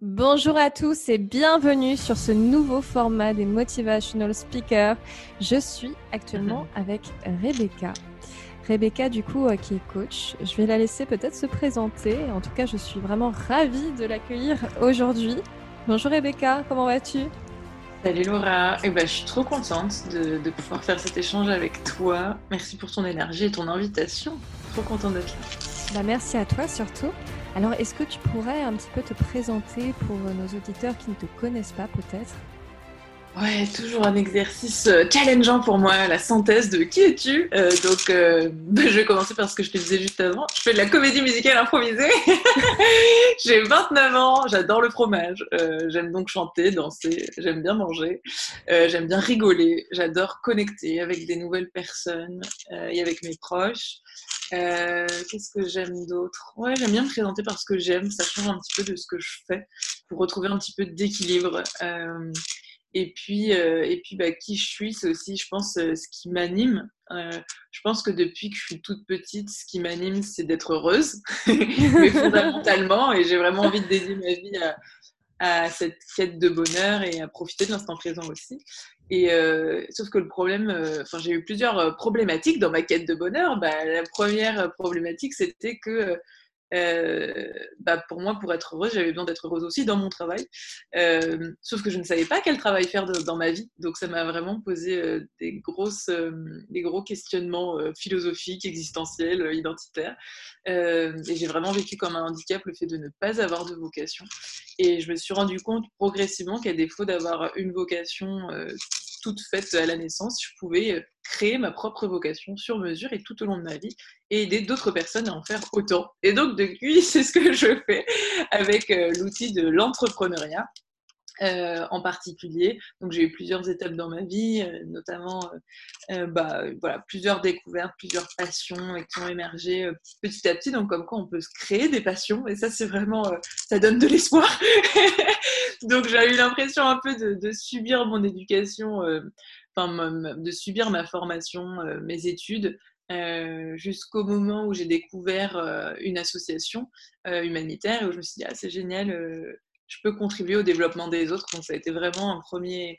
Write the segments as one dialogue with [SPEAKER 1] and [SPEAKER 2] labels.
[SPEAKER 1] Bonjour à tous et bienvenue sur ce nouveau format des Motivational Speakers. Je suis actuellement avec Rebecca. Rebecca, du coup, euh, qui est coach. Je vais la laisser peut-être se présenter. En tout cas, je suis vraiment ravie de l'accueillir aujourd'hui. Bonjour Rebecca, comment vas-tu?
[SPEAKER 2] Salut Laura, eh ben, je suis trop contente de, de, pouvoir faire cet échange avec toi. Merci pour ton énergie et ton invitation. Trop contente d'être là.
[SPEAKER 1] Bah, merci à toi surtout. Alors, est-ce que tu pourrais un petit peu te présenter pour nos auditeurs qui ne te connaissent pas peut-être?
[SPEAKER 2] Ouais, toujours un exercice euh, challengeant pour moi, la synthèse de qui es-tu? Euh, Donc, euh, je vais commencer par ce que je te disais juste avant. Je fais de la comédie musicale improvisée. J'ai 29 ans, j'adore le fromage. J'aime donc chanter, danser, j'aime bien manger, j'aime bien rigoler, j'adore connecter avec des nouvelles personnes et avec mes proches. Euh, Qu'est-ce que j'aime d'autre? Ouais, j'aime bien me présenter parce que j'aime. Ça change un petit peu de ce que je fais pour retrouver un petit peu d'équilibre. Euh, et puis, euh, et puis bah, qui je suis, c'est aussi, je pense, euh, ce qui m'anime. Euh, je pense que depuis que je suis toute petite, ce qui m'anime, c'est d'être heureuse, mais fondamentalement. Et j'ai vraiment envie de dédier ma vie à, à, cette quête de bonheur et à profiter de l'instant présent aussi. Et euh, sauf que le problème, euh, enfin, j'ai eu plusieurs problématiques dans ma quête de bonheur. Bah, la première problématique, c'était que euh, bah pour moi, pour être heureuse, j'avais besoin d'être heureuse aussi dans mon travail. Euh, sauf que je ne savais pas quel travail faire dans ma vie. Donc ça m'a vraiment posé euh, des, des gros questionnements philosophiques, existentiels, identitaires. et j'ai vraiment vécu comme un handicap le fait de ne pas avoir de vocation. Et je me suis rendu compte progressivement qu'à défaut d'avoir une vocation toute faite à la naissance, je pouvais créer ma propre vocation sur mesure et tout au long de ma vie et aider d'autres personnes à en faire autant. Et donc depuis, c'est ce que je fais avec euh, l'outil de l'entrepreneuriat. Euh, en particulier. Donc j'ai eu plusieurs étapes dans ma vie, euh, notamment euh, bah, voilà, plusieurs découvertes, plusieurs passions qui ont émergé petit à petit. Donc comme quoi on peut se créer des passions et ça c'est vraiment, ça donne de l'espoir. donc j'ai eu l'impression un peu de, subir mon éducation, enfin de subir ma formation, mes études. Jusqu'au moment où j'ai découvert une association humanitaire et où je me suis dit ah c'est génial je peux contribuer au développement des autres. Donc, ça a été vraiment un premier,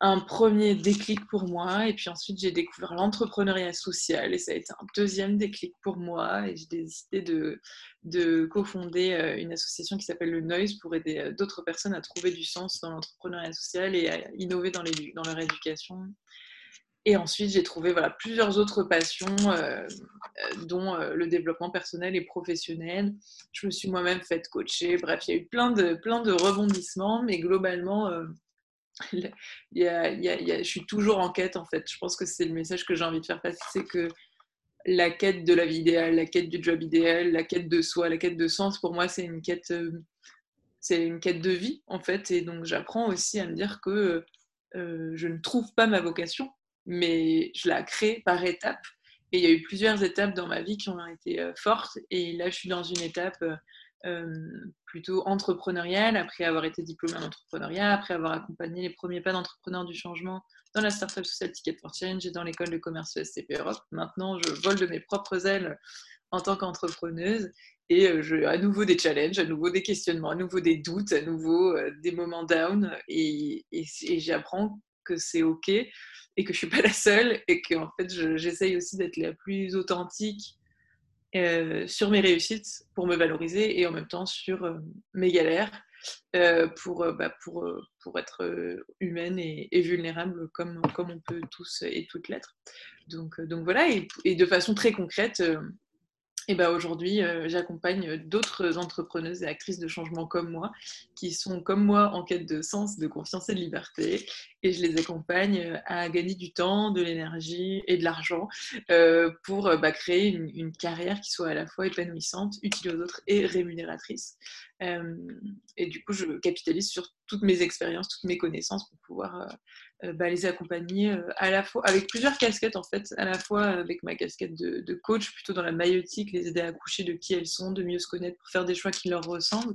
[SPEAKER 2] un premier déclic pour moi. Et puis ensuite, j'ai découvert l'entrepreneuriat social et ça a été un deuxième déclic pour moi. Et j'ai décidé de, de cofonder euh, une association qui s'appelle le Noise pour aider euh, d'autres personnes à trouver du sens dans l'entrepreneuriat social et à innover dans, leur éducation. Et ensuite, j'ai trouvé voilà, plusieurs autres passions, euh, euh, dont euh, le développement personnel et professionnel. Je me suis moi-même faite coacher. Bref, il y a eu plein de, plein de rebondissements, mais globalement, y a, y a, y a, je suis toujours en quête, en fait. Je pense que c'est le message que j'ai envie de faire passer, c'est que la quête de la vie idéale, la quête du job idéal, la quête de soi, la quête de sens, pour moi, c'est une quête, c'est une quête de vie, en fait. Et donc, j'apprends aussi à me dire que je ne trouve pas ma vocation, mais je la crée par étapes. Et il y a eu plusieurs étapes dans ma vie qui ont été euh, fortes. Et là, je suis dans une étape euh, plutôt entrepreneuriale, après avoir été diplômée en entrepreneuriat, après avoir accompagné les premiers pas d'entrepreneurs du changement dans la Startup Social Ticket for Change et dans l'école de commerce SCP Europe. Maintenant, je vole de mes propres ailes en tant qu'entrepreneuse et je, à nouveau des challenges, à nouveau des questionnements, à nouveau des doutes, à nouveau euh, des moments down et j'apprends que c'est OK et que je suis pas la seule et que en fait j'essaye aussi d'être la plus authentique euh, sur mes réussites pour me valoriser et en même temps sur euh, mes galères euh, pour, bah, pour, pour être humaine et, vulnérable comme, comme on peut tous et toutes l'être. Donc, donc voilà, et, de façon très concrète, et ben aujourd'hui, euh, j'accompagne d'autres entrepreneuses et actrices de changement comme moi, qui sont comme moi en quête de sens, de confiance et de liberté. Et je les accompagne euh, à gagner du temps, de l'énergie et de l'argent euh, pour euh, bah, créer une, carrière qui soit à la fois épanouissante, utile aux autres et rémunératrice. Euh, et du coup, je capitalise sur toutes mes expériences, toutes mes connaissances pour pouvoir euh, bah, les accompagner euh, à la fois avec plusieurs casquettes en fait, à la fois avec ma casquette de, coach plutôt dans la maïotique, les aider à accoucher de qui elles sont, de mieux se connaître pour faire des choix qui leur ressemblent,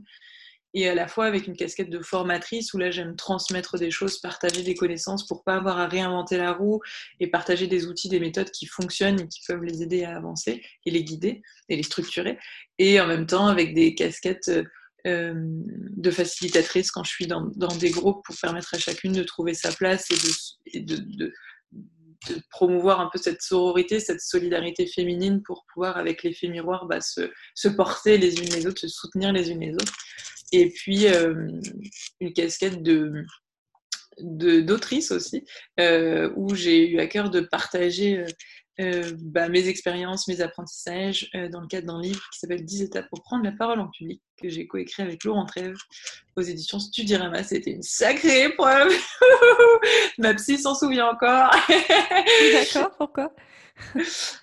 [SPEAKER 2] et à la fois avec une casquette de formatrice où là j'aime transmettre des choses, partager des connaissances pour pas avoir à réinventer la roue et partager des outils, des méthodes qui fonctionnent et qui peuvent les aider à avancer et les guider et les structurer, et en même temps avec des casquettes de facilitatrice quand je suis dans, des groupes pour permettre à chacune de trouver sa place et de, promouvoir un peu cette sororité, cette solidarité féminine pour pouvoir, avec l'effet miroir, bah, se, se, porter les unes les autres, se soutenir les unes les autres. Et puis, une casquette de d'autrice aussi, euh, où j'ai eu à cœur de partager euh, euh, bah, mes expériences, mes apprentissages dans le cadre d'un livre qui s'appelle 10 étapes pour prendre la parole en public, que j'ai coécrit avec Laurent Trèves aux éditions Studirama. C'était une sacrée épreuve. Ma psy s'en souvient encore.
[SPEAKER 1] D'accord, pourquoi?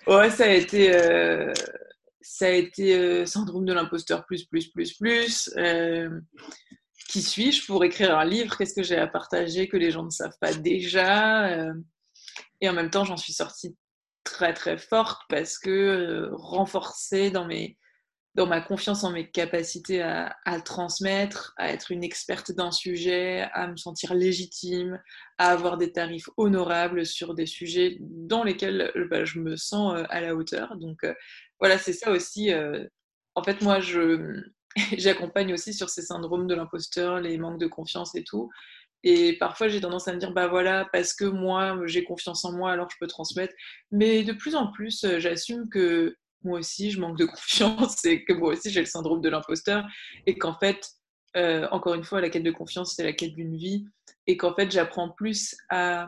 [SPEAKER 2] Ouais, ça a été ça a été syndrome de l'imposteur plus, plus, plus, plus qui suis-je pour écrire un livre? Qu'est-ce que j'ai à partager que les gens ne savent pas déjà euh, Et en même temps, j'en suis sortie très très forte parce que euh, renforcée dans, mes, dans ma confiance en mes capacités à, à transmettre, à être une experte d'un sujet, à me sentir légitime, à avoir des tarifs honorables sur des sujets dans lesquels bah, je me sens euh, à la hauteur. Donc voilà, c'est ça aussi. en fait, moi, j'accompagne aussi sur ces syndromes de l'imposteur, les manques de confiance et tout. Et parfois, j'ai tendance à me dire, bah voilà, parce que moi, j'ai confiance en moi, alors je peux transmettre. Mais de plus en plus, euh, j'assume que moi aussi, je manque de confiance et que moi aussi, j'ai le syndrome de l'imposteur. Et qu'en fait, euh, encore une fois, la quête de confiance, c'est la quête d'une vie. Et qu'en fait, j'apprends plus à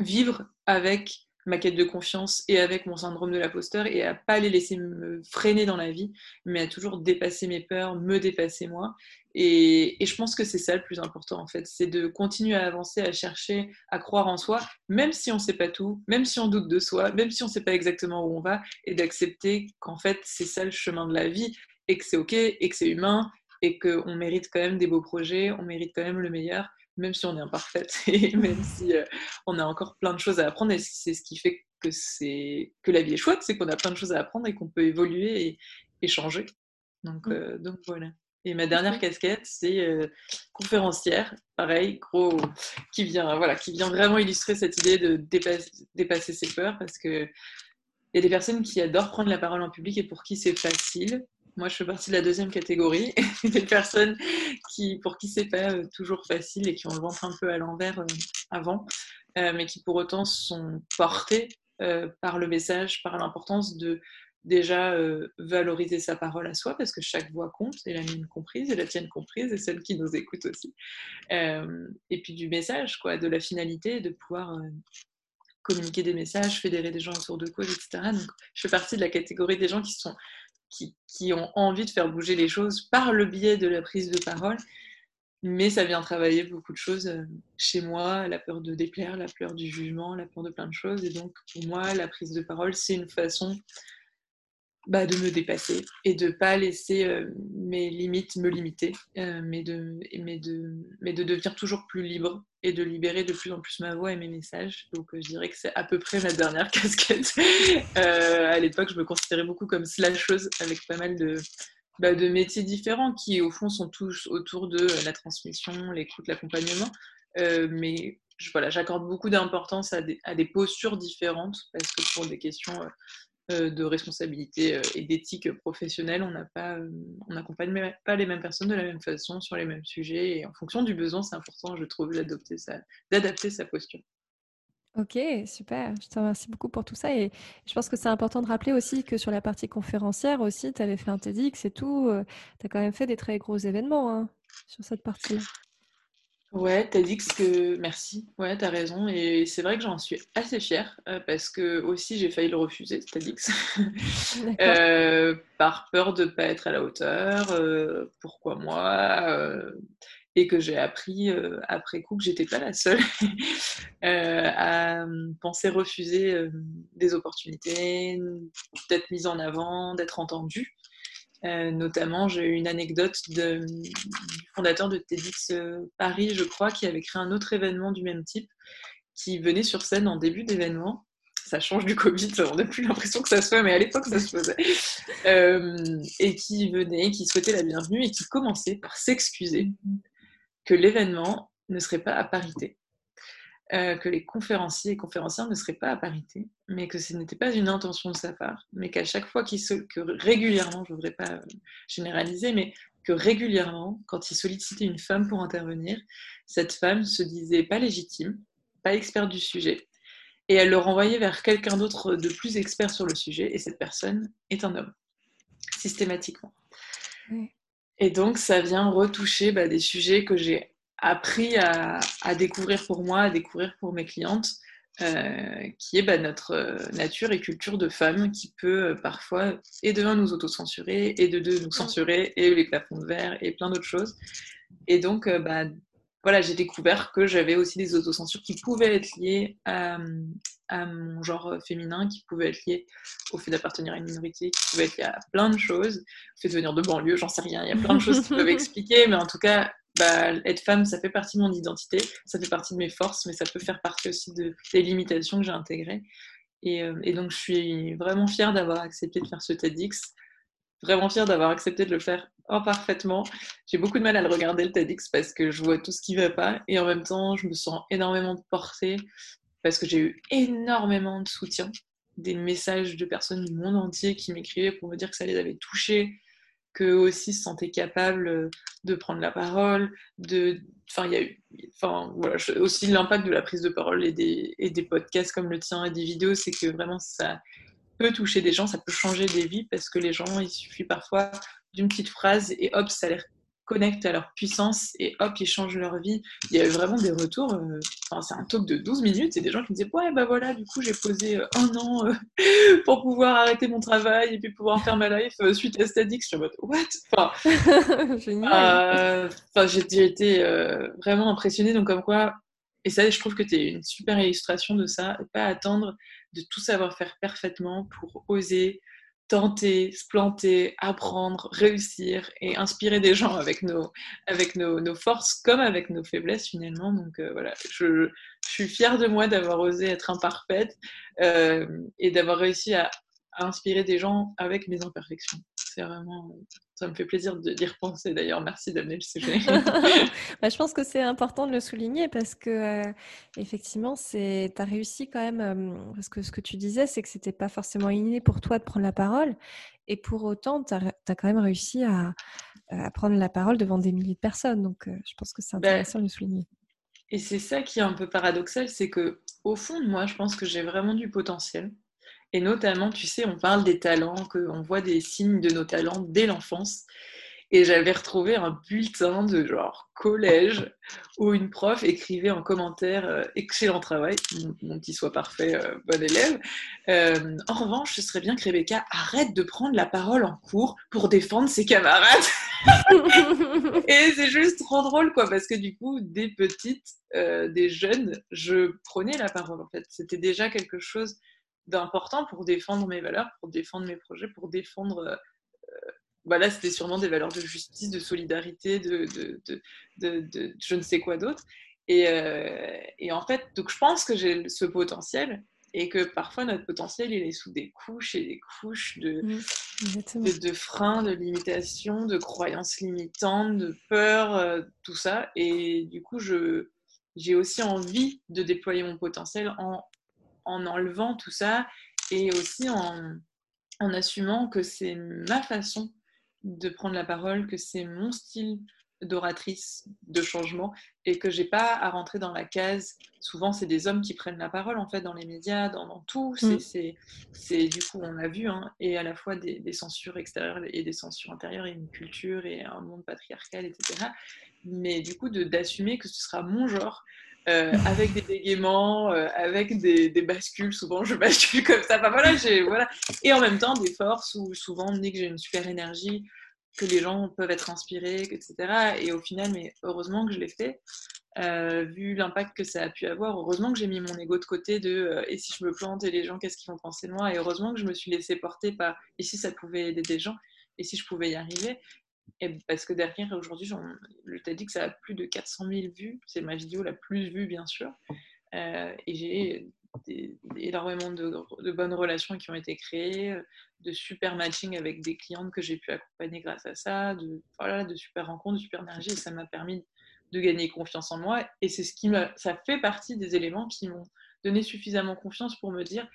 [SPEAKER 2] vivre avec ma quête de confiance et avec mon syndrome de l'imposteur et à pas les laisser me freiner dans la vie, mais à toujours dépasser mes peurs, me dépasser moi. Et, je pense que c'est ça le plus important en fait, c'est de continuer à avancer, à chercher, à croire en soi, même si on ne sait pas tout, même si on doute de soi, même si on ne sait pas exactement où on va, et d'accepter qu'en fait c'est ça le chemin de la vie et que c'est ok et que c'est humain et qu'on mérite quand même des beaux projets, on mérite quand même le meilleur même si on est imparfaite et même si euh, on a encore plein de choses à apprendre. Et c'est ce qui fait que, c'est, que la vie est chouette, c'est qu'on a plein de choses à apprendre et qu'on peut évoluer et, changer. Donc, mmh. euh, donc voilà. Et ma dernière casquette, c'est euh, conférencière, pareil, gros, qui vient, voilà, qui vient vraiment illustrer cette idée de dépasser, dépasser ses peurs, parce que il y a des personnes qui adorent prendre la parole en public et pour qui c'est facile, moi, je fais partie de la deuxième catégorie, des personnes qui, pour qui c'est pas euh, toujours facile et qui ont le ventre un peu à l'envers euh, avant, mais qui pour autant sont portées par le message, par l'importance de déjà valoriser sa parole à soi, parce que chaque voix compte, et la mienne comprise, et la tienne comprise, et celle qui nous écoute aussi. et puis du message, quoi, de la finalité, de pouvoir communiquer des messages, fédérer des gens autour de cause, etc. Donc, je fais partie de la catégorie des gens qui sont qui, ont envie de faire bouger les choses par le biais de la prise de parole. Mais ça vient travailler beaucoup de choses euh, chez moi, la peur de déplaire, la peur du jugement, la peur de plein de choses. Et donc, pour moi, la prise de parole, c'est une façon bah, de me dépasser et de pas laisser euh, mes limites me limiter, euh, mais, de, mais, de, mais de devenir toujours plus libre et de libérer de plus en plus ma voix et mes messages. Donc euh, je dirais que c'est à peu près ma dernière casquette. à l'époque, je me considérais beaucoup comme slasheuse avec pas mal de, bah, de métiers différents qui au fond sont tous autour de la transmission, l'écoute, l'accompagnement. mais voilà, j'accorde beaucoup d'importance à, à, des postures différentes parce que pour des questions de responsabilité euh, et d'éthique professionnelle. On euh, n'accompagne pas les mêmes personnes de la même façon sur les mêmes sujets. Et en fonction du besoin, c'est important, je trouve, d'adapter sa posture.
[SPEAKER 1] Ok, super. Je te remercie beaucoup pour tout ça. Et je pense que c'est important de rappeler aussi que sur la partie conférencière aussi, tu avais fait un TEDx et tout. Tu as quand même fait des très gros événements hein, sur cette partie-là.
[SPEAKER 2] Ouais, t'as dit que merci. Ouais, t'as raison. Et c'est vrai que j'en suis assez fière euh, parce que aussi j'ai failli le refuser, t'as dit euh, par peur de ne pas être à la hauteur. Euh, pourquoi moi Et que j'ai appris après coup que j'étais pas la seule à penser refuser des opportunités, d'être mise en avant, d'être entendue. Euh, notamment, j'ai eu une anecdote de, du fondateur de TEDx euh, Paris, je crois, qui avait créé un autre événement du même type, qui venait sur scène en début d'événement. Ça change du Covid, on n'a plus l'impression que ça se fait, mais à l'époque, ça se faisait. Euh, et qui venait, qui souhaitait la bienvenue et qui commençait par s'excuser que l'événement ne serait pas à parité. Euh, que les conférenciers et conférencières ne seraient pas à parité, mais que ce n'était pas une intention de sa part, mais qu'à chaque fois qu'il se, que régulièrement, je ne voudrais pas euh, généraliser, mais que régulièrement, quand il sollicitait une femme pour intervenir, cette femme se disait pas légitime, pas experte du sujet, et elle le renvoyait vers quelqu'un d'autre de plus expert sur le sujet, et cette personne est un homme, systématiquement. Et donc, ça vient retoucher bah, des sujets que j'ai appris à, découvrir pour moi, à découvrir pour mes clientes, euh, qui est bah, notre euh, nature et culture de femme qui peut euh, parfois et de un nous autocensurer et de deux nous censurer et les plafonds de verre et plein d'autres choses. Et donc, bah, voilà, j'ai découvert que j'avais aussi des autocensures qui pouvaient être liées à, mon genre féminin, qui pouvaient être liées au fait d'appartenir à une minorité, qui pouvaient être liées à plein de choses, au fait de venir de banlieue, j'en sais rien, il y a plein de choses qui peuvent expliquer, mais en tout cas, bah, être femme, ça fait partie de mon identité, ça fait partie de mes forces, mais ça peut faire partie aussi de, des limitations que j'ai intégrées. Et, euh, et, donc, je suis vraiment fière d'avoir accepté de faire ce TEDx, vraiment fière d'avoir accepté de le faire oh, parfaitement. J'ai beaucoup de mal à le regarder, le TEDx, parce que je vois tout ce qui ne va pas, et en même temps, je me sens énormément portée, parce que j'ai eu énormément de soutien, des messages de personnes du monde entier qui m'écrivaient pour me dire que ça les avait touchés, qu'eux aussi se sentaient capables euh, de prendre la parole, de... Enfin, il y a eu... Enfin, voilà, aussi l'impact de la prise de parole et des, et des podcasts comme le tien et des vidéos, c'est que vraiment ça peut toucher des gens, ça peut changer des vies parce que les gens, il suffit parfois d'une petite phrase et hop, ça les connectent à leur puissance et hop, ils changent leur vie. Il y a eu vraiment des retours. Euh, enfin, c'est un talk de 12 minutes et des gens qui me disaient Ouais, bah voilà, du coup, j'ai posé euh, un an euh, pour pouvoir arrêter mon travail et puis pouvoir faire ma life suite à Stadix. Je suis en mode What? Enfin, enfin j'ai été vraiment impressionnée. Donc, comme quoi, et ça, je trouve que tu es une super illustration de ça. Pas attendre de tout savoir faire parfaitement pour oser tenter, se planter, apprendre, réussir et inspirer des gens avec nos, avec nos, nos forces comme avec nos faiblesses finalement. Donc euh, voilà, je, je, suis fière de moi d'avoir osé être imparfaite euh, et d'avoir réussi à, à, inspirer des gens avec mes imperfections. C'est vraiment, ça me fait plaisir d'y repenser d'ailleurs. Merci d'amener le sujet.
[SPEAKER 1] bah, je pense que c'est important de le souligner parce que euh, effectivement, tu as réussi quand même. Euh, parce que ce que tu disais, c'est que c'était pas forcément inné pour toi de prendre la parole. Et pour autant, tu as, quand même réussi à, à, prendre la parole devant des milliers de personnes. Donc, euh, je pense que c'est bah, intéressant de le souligner.
[SPEAKER 2] Et c'est ça qui est un peu paradoxal, c'est que au fond de moi, je pense que j'ai vraiment du potentiel. Et notamment, tu sais, on parle des talents, qu'on voit des signes de nos talents dès l'enfance. Et j'avais retrouvé un bulletin de genre collège où une prof écrivait en commentaire euh, excellent travail, mon, petit soit parfait, euh, bon élève. Euh, en revanche, ce serait bien que Rebecca arrête de prendre la parole en cours pour défendre ses camarades. et c'est juste trop drôle, quoi, parce que du coup, des petites, des jeunes, je prenais la parole en fait. C'était déjà quelque chose d'important pour défendre mes valeurs, pour défendre mes projets, pour défendre. Euh, euh, bah là, c'était sûrement des valeurs de justice, de solidarité, de, de, de, de je ne sais quoi d'autre. Et, euh, et, en fait, donc je pense que j'ai ce potentiel et que parfois notre potentiel, il est sous des couches et des couches de, de, freins, de limitations, de croyances limitantes, de peur, tout ça. Et du coup, je, j'ai aussi envie de déployer mon potentiel en en enlevant tout ça et aussi en, en assumant que c'est ma façon de prendre la parole, que c'est mon style d'oratrice de changement et que j'ai pas à rentrer dans la case. Souvent, c'est des hommes qui prennent la parole en fait dans les médias, dans, tout. Mm. C'est du coup, on l'a vu, hein, et à la fois des, des, censures extérieures et des censures intérieures et une culture et un monde patriarcal, etc. Mais du coup, d'assumer que ce sera mon genre, euh, avec des bégaiements, euh, avec des, bascules. Souvent, je bascule comme ça. voilà. Et en même temps, des forces où souvent on me dit que j'ai une super énergie, que les gens peuvent être inspirés, etc. Et au final, mais heureusement que je l'ai fait, euh, vu l'impact que ça a pu avoir. Heureusement que j'ai mis mon ego de côté de et si je me plante et les gens, qu'est-ce qu'ils vont penser de moi? Et heureusement que je me suis laissée porter par et si ça pouvait aider des gens et si je pouvais y arriver? Parce que derrière, aujourd'hui, le TEDx a plus de 400 000 vues. C'est ma vidéo la plus vue, bien sûr. Euh, et j'ai énormément de, bonnes relations qui ont été créées, de super matching avec des clientes que j'ai pu accompagner grâce à ça, de, voilà, de super rencontres, de super énergie. Et ça m'a permis de gagner confiance en moi. Et c'est ce qui ça fait partie des éléments qui m'ont donné suffisamment confiance pour me dire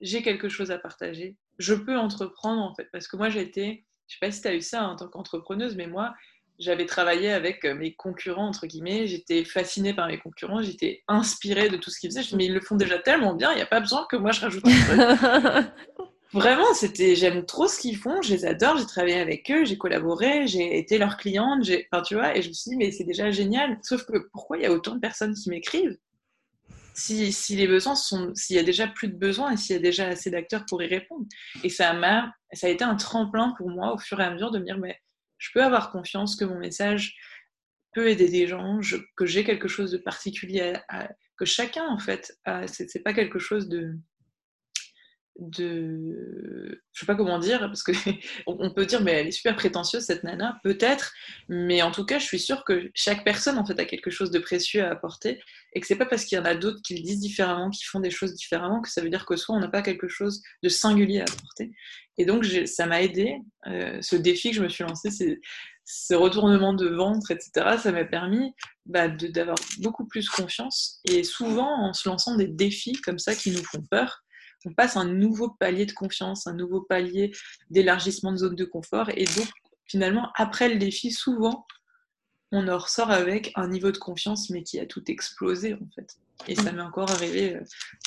[SPEAKER 2] j'ai quelque chose à partager, je peux entreprendre en fait. Parce que moi, j'ai été je sais pas si tu as eu ça en tant qu'entrepreneuse, mais moi, j'avais travaillé avec euh, mes concurrents, entre guillemets. J'étais fascinée par mes concurrents, j'étais inspirée de tout ce qu'ils faisaient. Je me mais ils le font déjà tellement bien, il n'y a pas besoin que moi je rajoute un truc. Vraiment, c'était, j'aime trop ce qu'ils font, je les adore, j'ai travaillé avec eux, j'ai collaboré, j'ai été leur cliente, j'ai, enfin, tu vois, et je me suis dit, mais c'est déjà génial. Sauf que pourquoi il y a autant de personnes qui m'écrivent? Si, les besoins sont, s'il y a déjà plus de besoins et s'il y a déjà assez d'acteurs pour y répondre. Et ça m'a, ça a été un tremplin pour moi au fur et à mesure de me dire, mais je peux avoir confiance que mon message peut aider des gens, que j'ai quelque chose de particulier, que chacun en fait, c'est pas quelque chose de de je sais pas comment dire parce que on peut dire mais elle est super prétentieuse cette nana peut-être mais en tout cas je suis sûre que chaque personne en fait a quelque chose de précieux à apporter et que c'est pas parce qu'il y en a d'autres qui le disent différemment qui font des choses différemment que ça veut dire que soit on n'a pas quelque chose de singulier à apporter et donc ça m'a aidé euh, ce défi que je me suis lancé ce retournement de ventre, etc., ça m'a permis bah, d'avoir beaucoup plus confiance. Et souvent, en se lançant des défis comme ça qui nous font peur, on passe un nouveau palier de confiance, un nouveau palier d'élargissement de zone de confort. Et donc, finalement, après le défi, souvent, on en ressort avec un niveau de confiance, mais qui a tout explosé, en fait. Et ça m'est encore arrivé euh,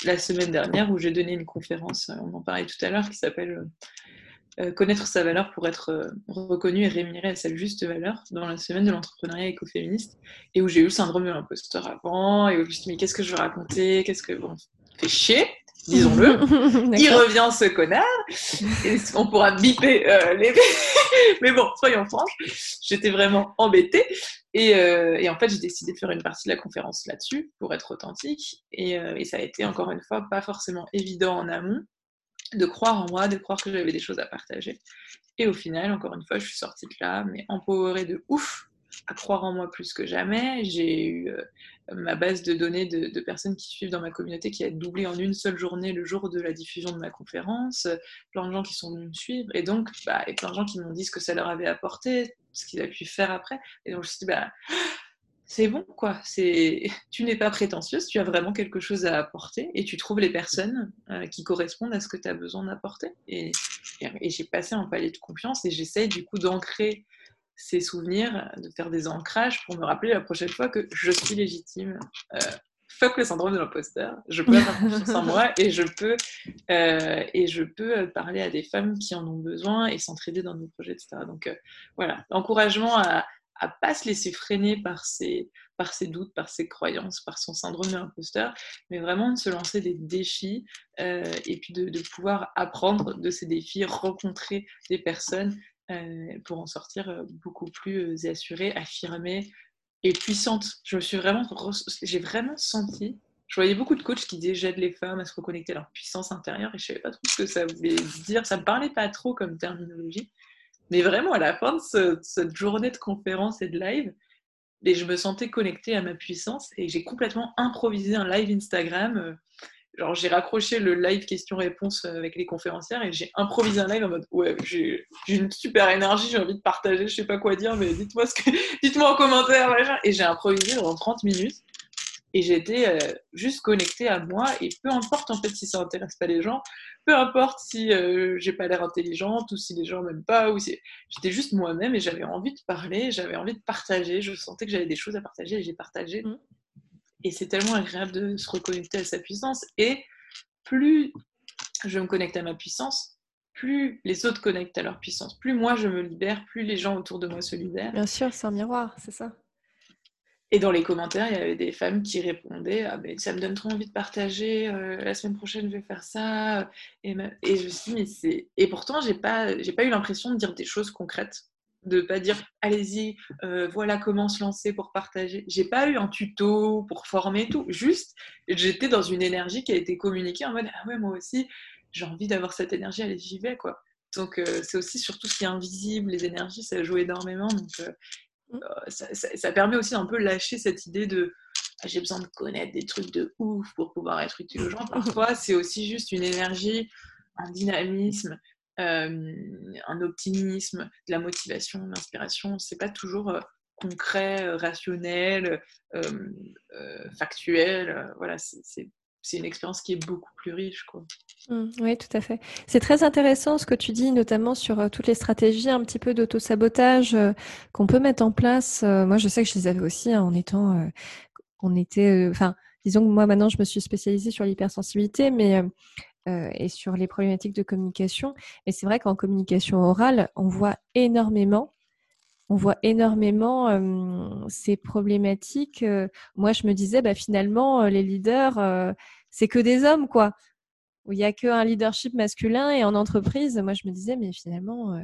[SPEAKER 2] la semaine dernière où j'ai donné une conférence, euh, on en parlait tout à l'heure, qui s'appelle euh, Connaître sa valeur pour être reconnu et rémunéré à sa juste valeur dans la semaine de l'entrepreneuriat écoféministe, et où j'ai eu le syndrome de l'imposteur avant, et où je me suis dit, mais qu'est-ce que je veux raconter? Qu'est-ce que. Bon, fait chier? Disons-le. il revient ce connard. Et on pourra biper euh, les. Mais bon, soyons franches, j'étais vraiment embêtée. Euh, et, en fait, j'ai décidé de faire une partie de la conférence là-dessus pour être authentique. Et, euh, et, ça a été encore une fois pas forcément évident en amont de croire en moi, de croire que j'avais des choses à partager. Et au final, encore une fois, je suis sortie de là, mais empowerée de ouf à croire en moi plus que jamais. J'ai eu euh, ma base de données de, personnes qui suivent dans ma communauté qui a doublé en une seule journée le jour de la diffusion de ma conférence. Plein de gens qui sont venus me suivre et donc bah, et plein de gens qui m'ont dit ce que ça leur avait apporté, ce qu'ils avaient pu faire après. Et donc je me suis dit, bah, c'est bon quoi. Tu n'es pas prétentieuse, tu as vraiment quelque chose à apporter et tu trouves les personnes euh, qui correspondent à ce que tu as besoin d'apporter. Et, et j'ai passé un palier de confiance et j'essaye du coup d'ancrer ces souvenirs, de faire des ancrages pour me rappeler la prochaine fois que je suis légitime. Euh, fuck le syndrome de l'imposteur. Je peux avoir confiance en moi et je peux, euh, et je peux parler à des femmes qui en ont besoin et s'entraider dans nos projets, etc. Donc euh, voilà, l'encouragement à ne pas se laisser freiner par ses, par ses doutes, par ses croyances, par son syndrome de l'imposteur, mais vraiment de se lancer des défis et puis de, pouvoir apprendre de ces défis, rencontrer des personnes euh, pour en sortir euh, beaucoup plus euh, assurée, affirmée et puissante. Je me suis vraiment, j'ai vraiment senti. Je voyais beaucoup de coachs qui disaient j'aide les femmes à se reconnecter à leur puissance intérieure et je savais pas trop ce que ça voulait dire. Ça me parlait pas trop comme terminologie, mais vraiment à la fin de cette journée de conférence et de live, et je me sentais connectée à ma puissance et j'ai complètement improvisé un live Instagram genre j'ai raccroché le live question-réponse avec les conférencières et j'ai improvisé un live en mode ouais j'ai une super énergie j'ai envie de partager je sais pas quoi dire mais dites-moi ce que dites-moi en commentaire et j'ai improvisé pendant 30 minutes et j'étais euh, juste connectée à moi et peu importe en fait si ça intéresse pas les gens peu importe si euh, j'ai pas l'air intelligente ou si les gens m'aiment pas ou si j'étais juste moi-même et j'avais envie de parler j'avais envie de partager je sentais que j'avais des choses à partager et j'ai partagé mmh. Et c'est tellement agréable de se reconnecter à sa puissance. Et plus je me connecte à ma puissance, plus les autres connectent à leur puissance. Plus moi je me libère, plus les gens autour de moi se libèrent.
[SPEAKER 1] Bien sûr, c'est un miroir, c'est ça.
[SPEAKER 2] Et dans les commentaires, il y avait des femmes qui répondaient ah ben, Ça me donne trop envie de partager, euh, la semaine prochaine je vais faire ça. Et, et je me suis dit Mais c'est. Et pourtant, j'ai pas, pas eu l'impression de dire des choses concrètes de pas dire allez-y, euh, voilà comment se lancer pour partager. J'ai pas eu un tuto pour former tout. Juste, j'étais dans une énergie qui a été communiquée en mode ah ouais moi aussi j'ai envie d'avoir cette énergie, allez j'y vais quoi. Donc euh, c'est aussi surtout ce qui est invisible, les énergies ça joue énormément. Donc euh, mm. ça, permet aussi un peu lâcher cette idée de ah, j'ai besoin de connaître des trucs de ouf pour pouvoir être utile aux gens. Parfois c'est aussi juste une énergie, un dynamisme, un optimisme, de la motivation, de l'inspiration. C'est pas toujours euh, concret, euh, rationnel, factuel. voilà, c'est une expérience qui est beaucoup plus riche. Quoi.
[SPEAKER 1] Mmh, oui, tout à fait. C'est très intéressant ce que tu dis, notamment sur euh, toutes les stratégies un petit peu d'auto-sabotage euh, qu'on peut mettre en place. Euh, moi, je sais que je les avais aussi hein, en étant, on était, enfin, disons que moi maintenant, je me suis spécialisée sur l'hypersensibilité, mais et sur les problématiques de communication. Mais c'est vrai qu'en communication orale, on voit énormément on voit énormément ces problématiques. moi, je me disais, bah, finalement, les leaders, c'est que des hommes, quoi. Où il n'y a qu'un leadership masculin et en entreprise, moi, je me disais, mais finalement,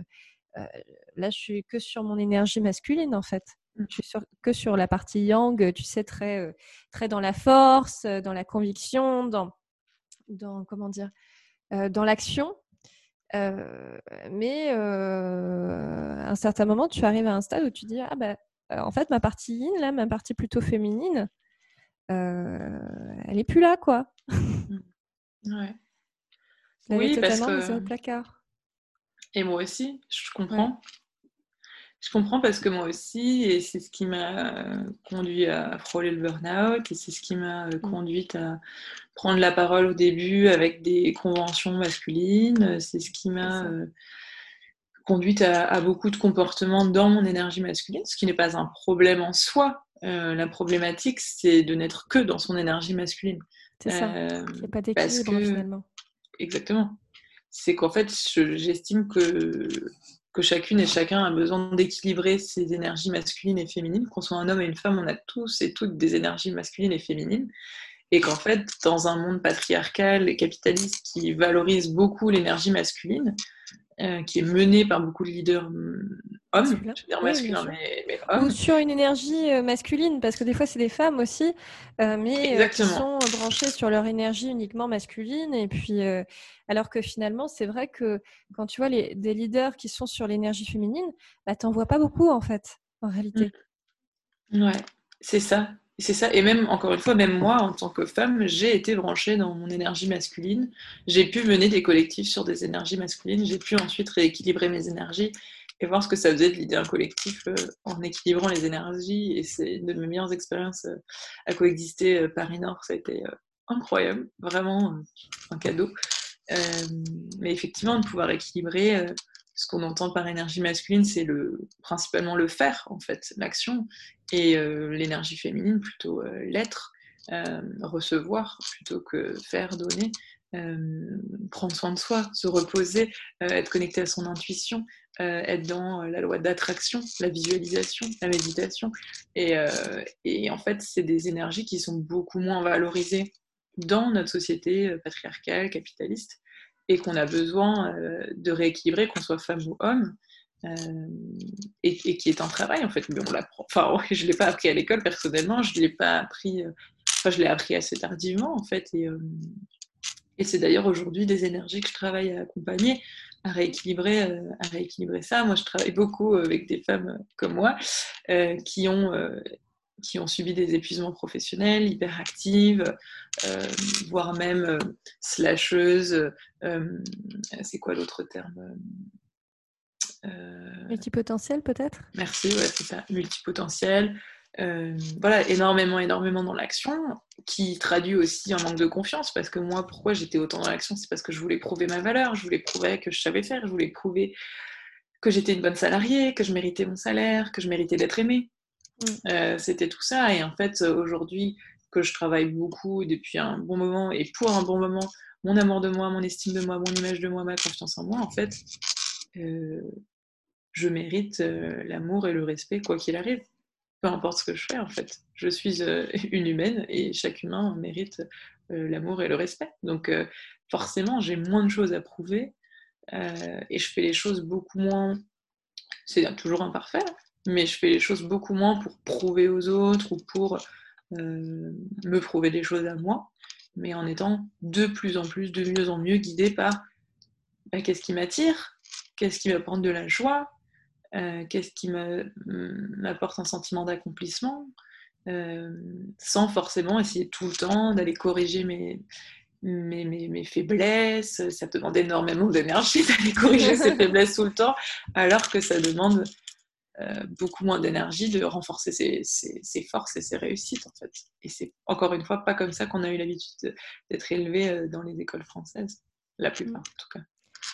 [SPEAKER 1] là, je suis que sur mon énergie masculine, en fait. Mmh. Je suis que sur la partie yang, tu sais, très, très dans la force, dans la conviction, dans, dans comment dire, dans l'action. Euh, mais euh, à un certain moment, tu arrives à un stade où tu dis ah ben en fait ma partie yin là, ma partie plutôt féminine, elle est plus là quoi.
[SPEAKER 2] ouais.
[SPEAKER 1] oui, parce que... placard.
[SPEAKER 2] Et moi aussi, je comprends. Je comprends parce que moi aussi, et c'est ce qui m'a conduit à frôler le burn-out, et c'est ce qui m'a mmh. conduit à prendre la parole au début avec des conventions masculines, c'est ce qui m'a euh, conduite à, beaucoup de comportements dans mon énergie masculine, ce qui n'est pas un problème en soi. Euh, la problématique, c'est de n'être que dans son énergie masculine.
[SPEAKER 1] C'est ça. Euh, pas d'équilibre finalement.
[SPEAKER 2] Exactement. C'est qu'en fait, j'estime que que chacune et chacun a besoin d'équilibrer ses énergies masculines et féminines, qu'on soit un homme et une femme, on a tous et toutes des énergies masculines et féminines, et qu'en fait, dans un monde patriarcal et capitaliste qui valorise beaucoup l'énergie masculine, euh, qui est mené par beaucoup de leaders hum, hommes, je veux dire masculins, mais, hommes.
[SPEAKER 1] Ou sur une énergie euh, masculine, parce que des fois c'est des femmes aussi, euh, mais qui sont branchées sur leur énergie uniquement masculine. Et puis, alors que finalement, c'est vrai que quand tu vois les, des leaders qui sont sur l'énergie féminine, bah, t'en vois pas beaucoup en fait, en réalité.
[SPEAKER 2] Mmh. Ouais, c'est ça. C'est ça. Et même, encore une fois, même moi, en tant que femme, j'ai été branchée dans mon énergie masculine. J'ai pu mener des collectifs sur des énergies masculines. J'ai pu ensuite rééquilibrer mes énergies et voir ce que ça faisait de l'idée un collectif euh, en équilibrant les énergies. Et c'est une de mes meilleures expériences euh, à coexister euh, Paris-Nord. Ça a été incroyable, vraiment un cadeau. mais effectivement, de pouvoir équilibrer ce qu'on entend par énergie masculine, c'est le, principalement le faire, en fait, l'action, et l'énergie féminine, plutôt l'être, recevoir, plutôt que faire, donner. prendre soin de soi, se reposer, être connecté à son intuition, être dans la loi d'attraction, la visualisation, la méditation. Et en fait, c'est des énergies qui sont beaucoup moins valorisées dans notre société patriarcale, capitaliste, et qu'on a besoin de rééquilibrer, qu'on soit femme ou homme. Et, qui est un travail en fait. Mais on l'apprend. Enfin, je ne l'ai pas appris à l'école personnellement, je l'ai pas appris. Enfin, je l'ai appris assez tardivement en fait. Et, et c'est d'ailleurs aujourd'hui des énergies que je travaille à accompagner, à rééquilibrer, à rééquilibrer ça. Moi, je travaille beaucoup avec des femmes comme moi qui ont qui ont subi des épuisements professionnels, hyperactives, euh, voire même euh, slasheuses. Euh, c'est quoi l'autre terme
[SPEAKER 1] Multipotentiel peut-être?
[SPEAKER 2] Merci, ouais, c'est ça, multipotentiel. voilà, énormément, énormément dans l'action, qui traduit aussi un manque de confiance, parce que moi, pourquoi j'étais autant dans l'action? C'est parce que je voulais prouver ma valeur, je voulais prouver que je savais faire, je voulais prouver que j'étais une bonne salariée, que je méritais mon salaire, que je méritais d'être aimée. Mm. Euh, c'était tout ça. Et en fait, aujourd'hui, que je travaille beaucoup depuis un bon moment et pour un bon moment, mon amour de moi, mon estime de moi, mon image de moi, ma confiance en moi, en fait, euh, je mérite euh, l'amour et le respect quoi qu'il arrive. Peu importe ce que je fais, en fait. Je suis une humaine et chaque humain mérite l'amour et le respect. Donc, forcément, j'ai moins de choses à prouver et je fais les choses beaucoup moins. C'est toujours imparfait, mais je fais les choses beaucoup moins pour prouver aux autres ou pour euh, me prouver des choses à moi, mais en étant de plus en plus, de mieux en mieux guidée par bah, qu'est-ce qui m'attire, qu'est-ce qui m'apporte de la joie, euh, qu'est-ce qui m'apporte un sentiment d'accomplissement, euh, sans forcément essayer tout le temps d'aller corriger mes, mes, mes, faiblesses. Ça demande énormément d'énergie d'aller corriger ces faiblesses tout le temps, alors que ça demande euh, beaucoup moins d'énergie de renforcer ses, forces et ses réussites en fait. Et c'est encore une fois pas comme ça qu'on a eu l'habitude d'être élevé dans les écoles françaises, la plupart en tout cas.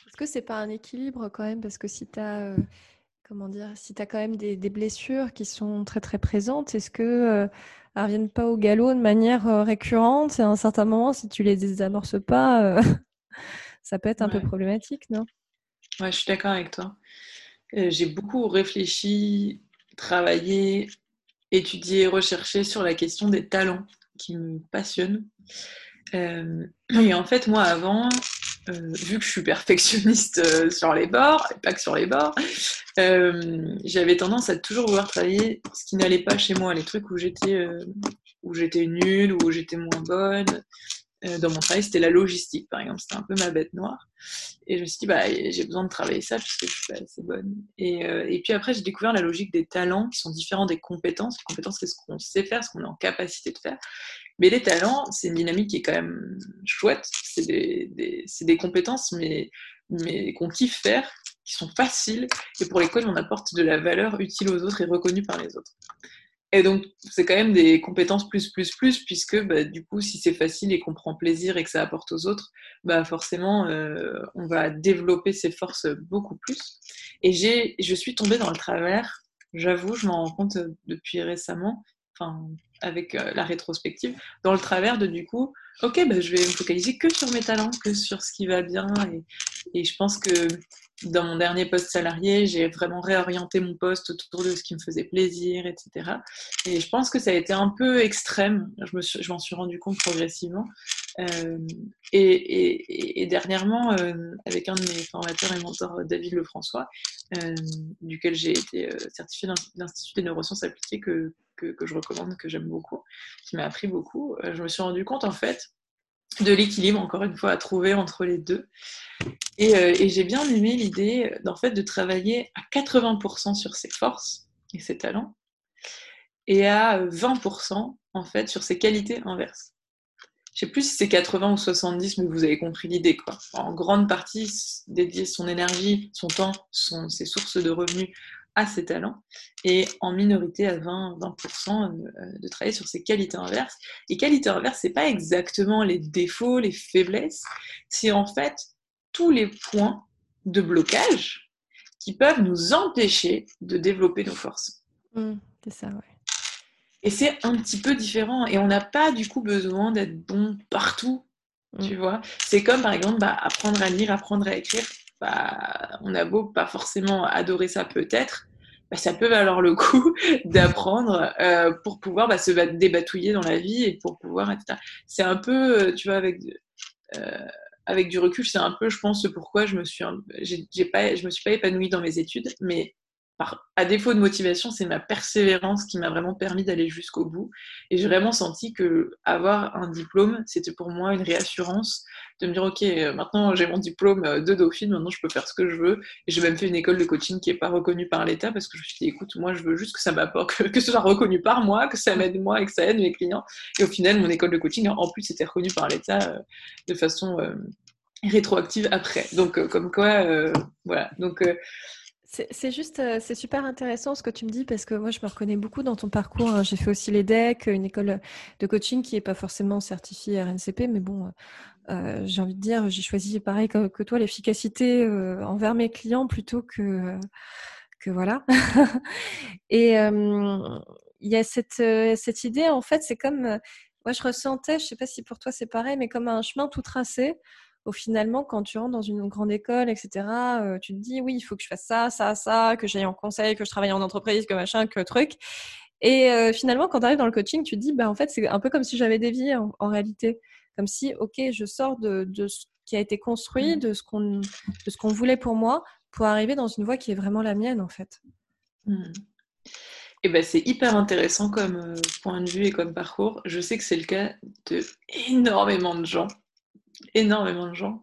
[SPEAKER 1] Est-ce que c'est pas un équilibre quand même? Parce que si tu as, comment dire, si tu as quand même des, blessures qui sont très très présentes, est-ce que elles reviennent pas au galop de manière récurrente? Et à un certain moment, si tu les désamorces pas, ça peut être un peu problématique, non?
[SPEAKER 2] Ouais, je suis d'accord avec toi. Euh, j'ai beaucoup réfléchi, travaillé, étudié, recherché sur la question des talents qui me passionnent. Euh, et en fait, moi, avant, euh, vu que je suis perfectionniste sur les bords, et pas que sur les bords, j'avais tendance à toujours vouloir travailler ce qui n'allait pas chez moi, les trucs où j'étais où j'étais nulle, où j'étais moins bonne, euh, dans mon travail, c'était la logistique, par exemple. C'était un peu ma bête noire. Et je me suis dit, bah, j'ai besoin de travailler ça puisque je suis pas assez bonne. Et, euh, et puis après, j'ai découvert la logique des talents qui sont différents des compétences. Les compétences, c'est ce qu'on sait faire, ce qu'on est en capacité de faire. Mais les talents, c'est une dynamique qui est quand même chouette. C'est des, compétences, mais, qu'on kiffe faire, qui sont faciles et pour lesquelles on apporte de la valeur utile aux autres et reconnue par les autres. Et donc, c'est quand même des compétences plus, plus, plus, puisque bah, du coup, si c'est facile et qu'on prend plaisir et que ça apporte aux autres, bah, forcément, euh, on va développer ses forces beaucoup plus. Et je suis tombée dans le travers, j'avoue, je m'en rends compte depuis récemment, avec euh, la rétrospective, dans le travers de du coup, ok, bah, je vais me focaliser que sur mes talents, que sur ce qui va bien. Et, je pense que dans mon dernier poste salarié, j'ai vraiment réorienté mon poste autour de ce qui me faisait plaisir, etc. Et je pense que ça a été un peu extrême. Je, me je m'en suis rendu compte progressivement. Euh, et, dernièrement, euh, avec un de mes formateurs et mentors, David Lefrançois, euh, duquel j'ai été euh, certifié dans l'Institut des neurosciences appliquées que, que, je recommande, que j'aime beaucoup, qui m'a appris beaucoup, je me suis rendu compte en fait de l'équilibre, encore une fois, à trouver entre les deux. Et, et j'ai bien aimé l'idée fait de travailler à 80% sur ses forces et ses talents et à 20% en fait sur ses qualités inverses. Je sais plus si c'est 80 ou 70, mais vous avez compris l'idée. quoi. En grande partie, dédier son énergie, son temps, ses sources de revenus à ses talents et en minorité à 20-20% euh, de travailler sur ses qualités inverses. Et qualités inverses, c'est pas exactement les défauts, les faiblesses, c'est en fait tous les points de blocage qui peuvent nous empêcher de développer nos forces.
[SPEAKER 1] Mmh, c'est ça, ouais.
[SPEAKER 2] Et c'est un petit peu différent. Et on n'a pas du coup besoin d'être bon partout. Mmh. Tu vois C'est comme par exemple bah, apprendre à lire, apprendre à écrire. Bah, on a beau pas forcément adorer ça peut-être, bah, ça peut valoir le coup d'apprendre euh, pour pouvoir bah, se débatouiller dans la vie et pour pouvoir, etc. C'est un peu, euh, tu vois, avec, euh, avec du recul, c'est un peu, je pense, pourquoi je me suis, j'ai pas, je me suis pas épanouie dans mes études, mais à défaut de motivation, c'est ma persévérance qui m'a vraiment permis d'aller jusqu'au bout. Et j'ai vraiment senti que avoir un diplôme, c'était pour moi une réassurance de me dire ok, euh, maintenant j'ai mon diplôme euh, de Dauphine, maintenant je peux faire ce que je veux. Et j'ai même fait une école de coaching qui n'est pas reconnue par l'État parce que je me suis dit écoute, moi je veux juste que ça m'apporte, que, ce soit reconnu par moi, que ça m'aide moi et que ça aide mes clients. Et au final, mon école de coaching en plus était reconnue par l'État euh, de façon rétroactive après. Donc comme quoi, voilà. Donc
[SPEAKER 1] c'est juste, euh, c'est super intéressant ce que tu me dis parce que moi, je me reconnais beaucoup dans ton parcours. Hein. J'ai fait aussi les DEC, une école de coaching qui n'est pas forcément certifiée RNCP, mais bon, euh, euh, j'ai envie de dire, j'ai choisi pareil que, toi l'efficacité envers mes clients plutôt que, voilà. Et il y a cette, cette idée, en fait, c'est comme, moi, je ressentais, je sais pas si pour toi c'est pareil, mais comme un chemin tout tracé au finalement, quand tu rentres dans une grande école, etc., euh, tu te dis, oui, il faut que je fasse ça, ça, ça, que j'aille en conseil, que je travaille en entreprise, que machin, que truc. Et euh, finalement, quand tu arrives dans le coaching, tu te dis, bah, en fait, c'est un peu comme si j'avais dévié en, réalité. Comme si, OK, je sors de, de, ce qui a été construit, mmh. de ce qu'on qu'on voulait pour moi, pour arriver dans une voie qui est vraiment la mienne, en fait.
[SPEAKER 2] Mmh. Et ben, c'est hyper intéressant comme euh, point de vue et comme parcours. Je sais que c'est le cas de énormément de gens énormément de gens.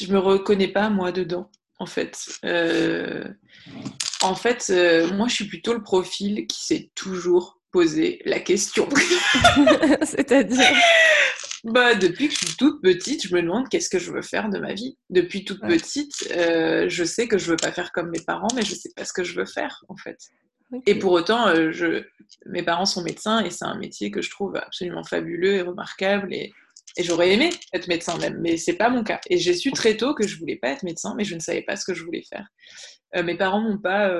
[SPEAKER 2] Je me reconnais pas moi dedans, en fait. Euh, en fait, euh, moi, je suis plutôt le profil qui s'est toujours posé la question.
[SPEAKER 1] C'est-à-dire?
[SPEAKER 2] Bah, Depuis que je suis toute petite, je me demande qu'est-ce que je veux faire de ma vie. Depuis toute petite, euh, je sais que je veux pas faire comme mes parents, mais je sais pas ce que je veux faire, en fait. Et pour autant, euh, je... mes parents sont médecins et c'est un métier que je trouve absolument fabuleux et remarquable. Et, et j'aurais aimé être médecin même, mais c'est pas mon cas. Et j'ai su très tôt que je voulais pas être médecin, mais je ne savais pas ce que je voulais faire. Euh, mes parents m'ont pas.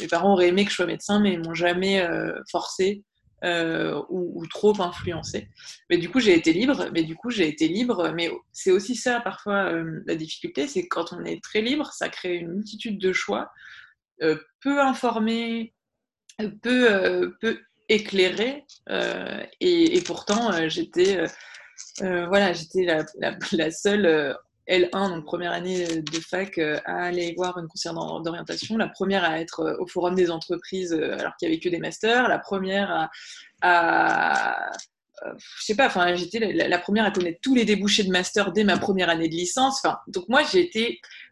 [SPEAKER 2] Mes parents auraient aimé que je sois médecin, mais ils m'ont jamais forcé euh, ou, trop influencé. Mais du coup, j'ai été libre. Mais du coup, j'ai été libre. Mais c'est aussi ça, parfois, euh, la difficulté, c'est que quand on est très libre, ça crée une multitude de choix, euh, peu informés, peu, peu éclairés. Et, pourtant, j'étais voilà, j'étais la, seule L1, donc première année de fac, à aller voir une conseillère d'orientation, la première à être au forum des entreprises alors qu'il n'y avait que des masters, la première à, je sais pas, enfin, j'étais la, première à connaître tous les débouchés de master dès ma première année de licence. Donc moi, j'ai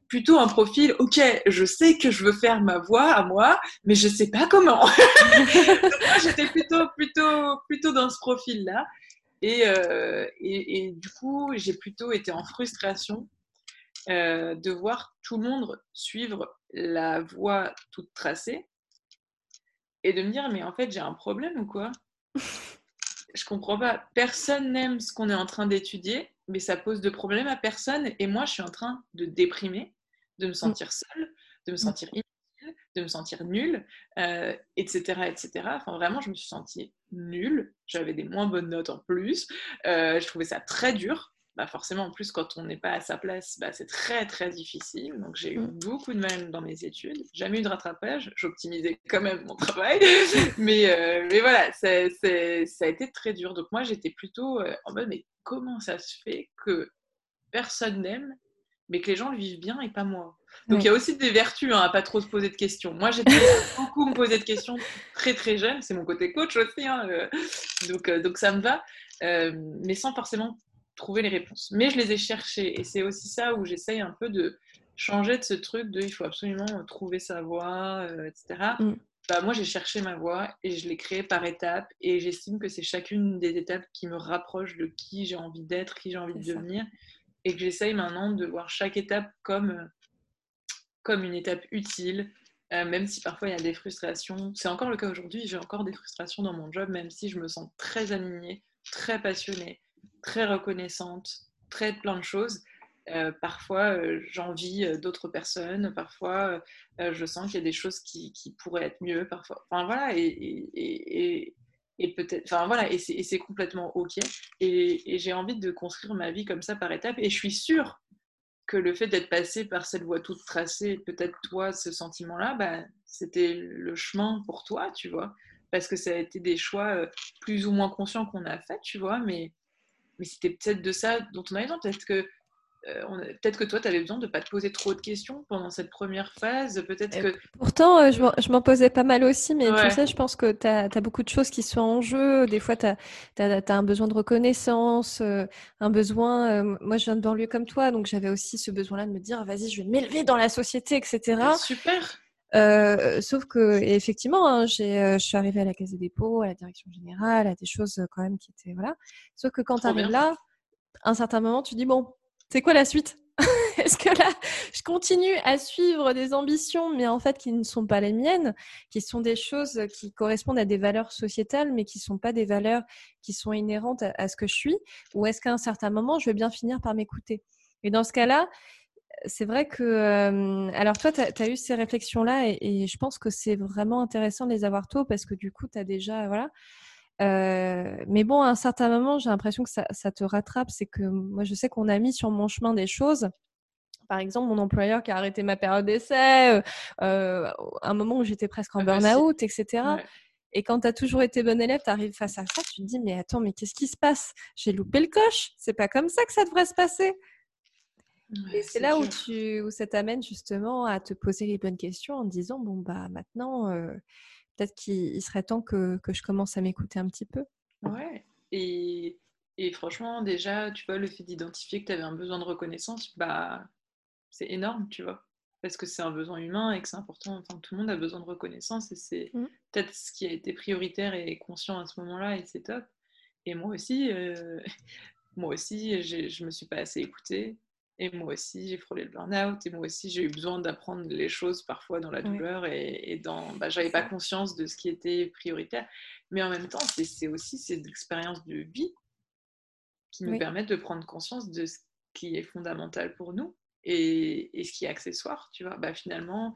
[SPEAKER 2] plutôt un profil, ok, je sais que je veux faire ma voix à moi, mais je sais pas comment. donc moi, j'étais plutôt, plutôt, plutôt dans ce profil-là. Euh, et, et, du coup, j'ai plutôt été en frustration euh, de voir tout le monde suivre la voie toute tracée et de me dire, mais en fait, j'ai un problème ou quoi? Je comprends pas. Personne n'aime ce qu'on est en train d'étudier, mais ça pose de problème à personne. Et moi, je suis en train de déprimer, de me mm. sentir seule, de me mm. sentir de me sentir nulle, etc., euh, etc. Enfin, vraiment, je me suis sentie nulle. J'avais des moins bonnes notes en plus. Euh, je trouvais ça très dur. Bah forcément, en plus, quand on n'est pas à sa place, bah, c'est très, très difficile. Donc, j'ai eu mm. beaucoup de mal dans mes études. Jamais eu de rattrapage. J'optimisais quand même mon travail. mais, euh, mais voilà, ça a été très dur. Donc, moi, j'étais plutôt en mode, mais comment ça se fait que personne n'aime, mais que les gens le vivent bien et pas moi donc il y a aussi des vertus hein, à pas trop se poser de questions. Moi, j'ai beaucoup me poser de questions très très jeune. C'est mon côté coach aussi. Hein, euh. donc, euh, donc ça me va. Euh, mais sans forcément trouver les réponses. Mais je les ai cherchées. Et c'est aussi ça où j'essaye un peu de changer de ce truc de il faut absolument trouver sa voie, etc. Mm. Bah, moi, j'ai cherché ma voie et je l'ai créée par étapes. Et j'estime que c'est chacune des étapes qui me rapproche de qui j'ai envie d'être, qui j'ai envie de devenir. Et que j'essaye maintenant de voir chaque étape comme comme une étape utile, euh, même si parfois il y a des frustrations. C'est encore le cas aujourd'hui, j'ai encore des frustrations dans mon job, même si je me sens très alignée, très passionnée, très reconnaissante, très plein de choses. Euh, parfois, euh, j'envie d'autres personnes, parfois, je sens qu'il y a des choses qui, pourraient être mieux, parfois. Enfin, voilà, peut-être. Enfin, voilà, et c'est complètement OK. Et, j'ai envie de construire ma vie comme ça par étapes. Et je suis sûre que le fait d'être passé par cette voie toute tracée, peut-être toi, ce sentiment-là, bah, c'était le chemin pour toi, tu vois. Parce que ça a été des choix euh, plus ou moins conscients qu'on a fait, tu vois, mais, mais c'était peut-être de ça dont on a besoin. Peut-être que peut-être que toi, tu avais besoin de ne pas te poser trop de questions pendant cette première phase. Peut-être que...
[SPEAKER 1] Pourtant, euh, je m'en posais pas mal aussi, mais tu sais, je pense que tu as, beaucoup de choses qui sont en jeu. Des fois, tu as, un besoin de reconnaissance, euh, un besoin. moi, je viens de banlieue comme toi, donc j'avais aussi ce besoin-là de me dire, vas-y, je vais m'élever dans la société, etc.
[SPEAKER 2] Super!
[SPEAKER 1] sauf que effectivement, hein, je suis arrivée à la Caisse des dépôts, à la direction générale, à des choses quand même qui étaient voilà. Sauf que quand tu arrives là, à un certain moment, tu dis bon, c'est quoi la suite? Est-ce que là, je continue à suivre des ambitions, mais en fait qui ne sont pas les miennes, qui sont des choses qui correspondent à des valeurs sociétales, mais qui ne sont pas des valeurs qui sont inhérentes à, ce que je suis? Ou est-ce qu'à un certain moment, je vais bien finir par m'écouter? Et dans ce cas-là, c'est vrai que. Euh, alors, toi, tu as, eu ces réflexions-là, et, je pense que c'est vraiment intéressant de les avoir tôt, parce que du coup, tu as déjà. Voilà euh, mais bon, à un certain moment, j'ai l'impression que ça, ça, te rattrape. C'est que moi, je sais qu'on a mis sur mon chemin des choses. Par exemple, mon employeur qui a arrêté ma période d'essai, euh, euh un moment où j'étais presque en ah bah, burn-out, etc. Et quand tu as toujours été bon élève, tu arrives face à ça, tu te dis, mais attends, mais qu'est-ce qui se passe? J'ai loupé le coche. C'est pas comme ça que ça devrait se passer. et c'est là où, tu, où ça t'amène justement à te poser les bonnes questions en te disant, bon, bah maintenant, euh, peut-être qu'il serait temps que, je commence à m'écouter un petit peu.
[SPEAKER 2] Ouais, et, et, franchement, déjà, tu vois, le fait d'identifier que tu avais un besoin de reconnaissance, bah, c'est énorme, tu vois. Parce que c'est un besoin humain et que c'est important. Enfin, tout le monde a besoin de reconnaissance et c'est mmh. peut-être ce qui a été prioritaire et conscient à ce moment-là et c'est top. Et moi aussi, euh, moi aussi, je me suis pas assez écoutée. Et moi aussi, j'ai frôlé le burn-out. Et moi aussi, j'ai eu besoin d'apprendre les choses parfois dans la douleur. Et, et, dans, bah, j'avais pas conscience de ce qui était prioritaire. Mais en même temps, c'est aussi ces expériences de vie qui nous permettent de prendre conscience de ce qui est fondamental pour nous et, et ce qui est accessoire. Tu vois, bah, finalement,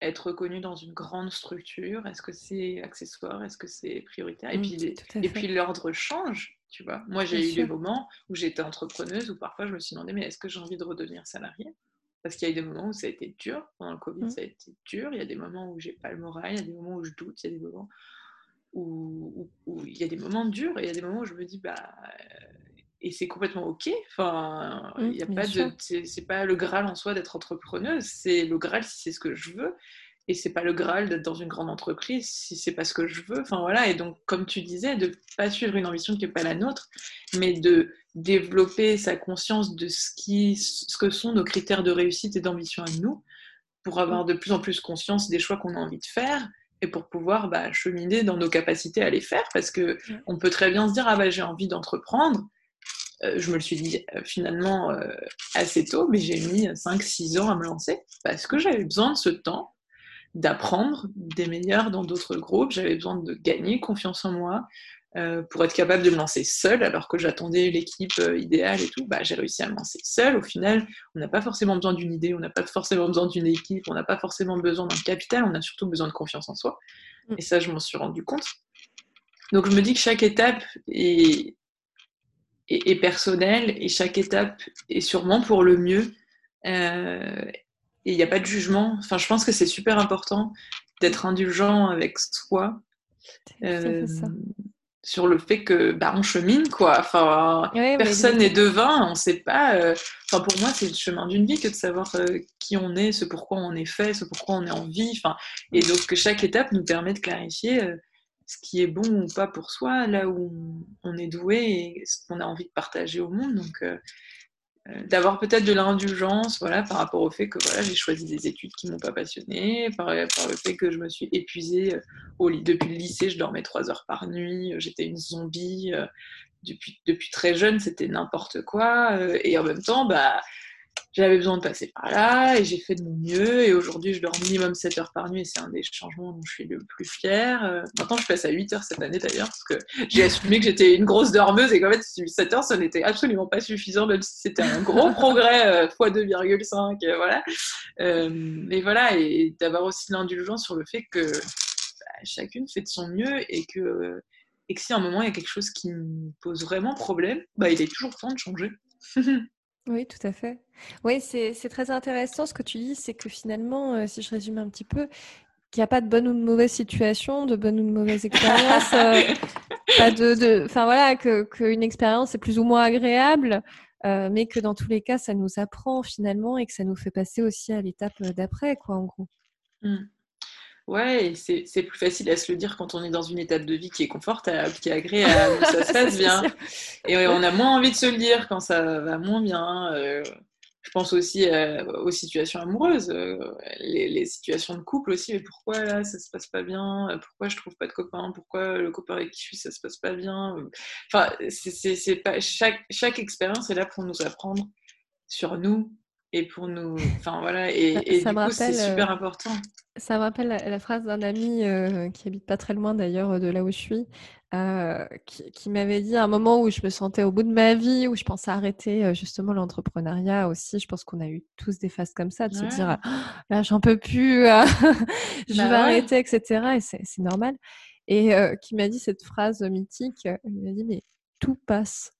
[SPEAKER 2] être reconnu dans une grande structure, est-ce que c'est accessoire, est-ce que c'est prioritaire? Et mmh, et puis l'ordre change. Tu vois, moi j'ai eu des moments où j'étais entrepreneuse où parfois je me suis demandé mais est-ce que j'ai envie de redevenir salariée? Parce qu'il y a eu des moments où ça a été dur, pendant le Covid mmh. ça a été dur, il y a des moments où j'ai pas le moral, il y a des moments où je doute, il y a des moments où, il y a des moments durs et il y a des moments où je me dis bah et c'est complètement ok. Enfin, mmh, il y a pas de, c'est pas le graal en soi d'être entrepreneuse. C'est le graal si c'est ce que je veux et c'est pas le Graal d'être dans une grande entreprise si c'est pas ce que je veux. Enfin voilà, et donc comme tu disais, de pas suivre une ambition qui n'est pas la nôtre, mais de développer sa conscience de ce, qui, ce que sont nos critères de réussite et d'ambition à nous, pour avoir de plus en plus conscience des choix qu'on a envie de faire et pour pouvoir bah, cheminer dans nos capacités à les faire, parce que on peut très bien se dire ah bah j'ai envie d'entreprendre. Euh, je me le suis dit euh, finalement euh, assez tôt, mais j'ai mis 5-6 ans à me lancer parce que j'avais besoin de ce temps d'apprendre des meilleurs dans d'autres groupes. J'avais besoin de gagner confiance en moi euh, pour être capable de me lancer seule, alors que j'attendais l'équipe euh, idéale et tout. Bah, j'ai réussi à me lancer seule. Au final, on n'a pas forcément besoin d'une idée, on n'a pas forcément besoin d'une équipe, on n'a pas forcément besoin d'un capital, on a surtout besoin de confiance en soi. Mm. Et ça, je m'en suis rendu compte. Donc, je me dis que chaque étape est, est, personnelle et chaque étape est sûrement pour le mieux. Euh, et il n'y a pas de jugement. Enfin, je pense que c'est super important d'être indulgent avec soi. Euh, sur le fait que bah, on chemine quoi enfin personne n'est devin on sait pas euh, enfin pour moi c'est le chemin d'une vie que de savoir euh, qui on est ce pourquoi on est fait ce pourquoi on est en vie enfin et donc que chaque étape nous permet de clarifier ce qui est bon ou pas pour soi là où on, est doué et ce qu'on a envie de partager au monde donc d'avoir peut-être de l'indulgence voilà, par rapport au fait que voilà, j'ai choisi des études qui ne m'ont pas passionnée, par, par, le fait que je me suis épuisée euh, au. Depuis le lycée, je dormais trois heures par nuit, euh, j'étais une zombie. Depuis, depuis très jeune, c'était n'importe quoi. Et en même temps, bah, j'avais besoin de passer par là et j'ai fait de mon mieux. Et aujourd'hui, je dors minimum 7 heures par nuit et c'est un des changements dont je suis le plus fière. Euh, maintenant, je passe à 8 heures cette année d'ailleurs parce que j'ai assumé que j'étais une grosse dormeuse et qu'en fait, 7 heures, ça n'était absolument pas suffisant, même si c'était un gros progrès x euh, 2,5. Euh, voilà. mais voilà, et d'avoir aussi l'indulgence sur le fait que bah, chacune fait de son mieux et que, et que si à un moment il y a quelque chose qui me pose vraiment problème, bah, il est toujours temps de changer.
[SPEAKER 1] Oui, tout à fait. Oui, c'est très intéressant ce que tu dis, c'est que finalement, euh, si je résume un petit peu, qu'il n'y a pas de bonne ou de mauvaise situation, de bonne ou de mauvaise expérience, euh, pas de, enfin voilà, que qu'une expérience est plus ou moins agréable, euh, mais que dans tous les cas, ça nous apprend finalement et que ça nous fait passer aussi à l'étape d'après, quoi, en gros.
[SPEAKER 2] Mmh. Ouais, c'est plus facile à se le dire quand on est dans une étape de vie qui est confortable, qui est agréable, où ça se passe bien. Et on a moins envie de se le dire quand ça va moins bien. Euh, je pense aussi euh, aux situations amoureuses, euh, les, situations de couple aussi. Mais pourquoi là, ça se passe pas bien Pourquoi je trouve pas de copain Pourquoi le copain avec qui je suis, ça se passe pas bien Enfin, c'est pas chaque chaque expérience est là pour nous apprendre sur nous, et pour nous. Enfin voilà, et, et du coup, c'est super euh, important.
[SPEAKER 1] Ça me rappelle la, phrase d'un ami euh, qui habite pas très loin d'ailleurs de là où je suis, euh, qui, m'avait dit à un moment où je me sentais au bout de ma vie, où je pensais arrêter justement l'entrepreneuriat aussi. Je pense qu'on a eu tous des phases comme ça, de se dire «Ah, là, j'en peux plus, je bah vais arrêter, etc. Et c'est normal. Et qui m'a dit cette phrase mythique il m'a dit, mais tout passe.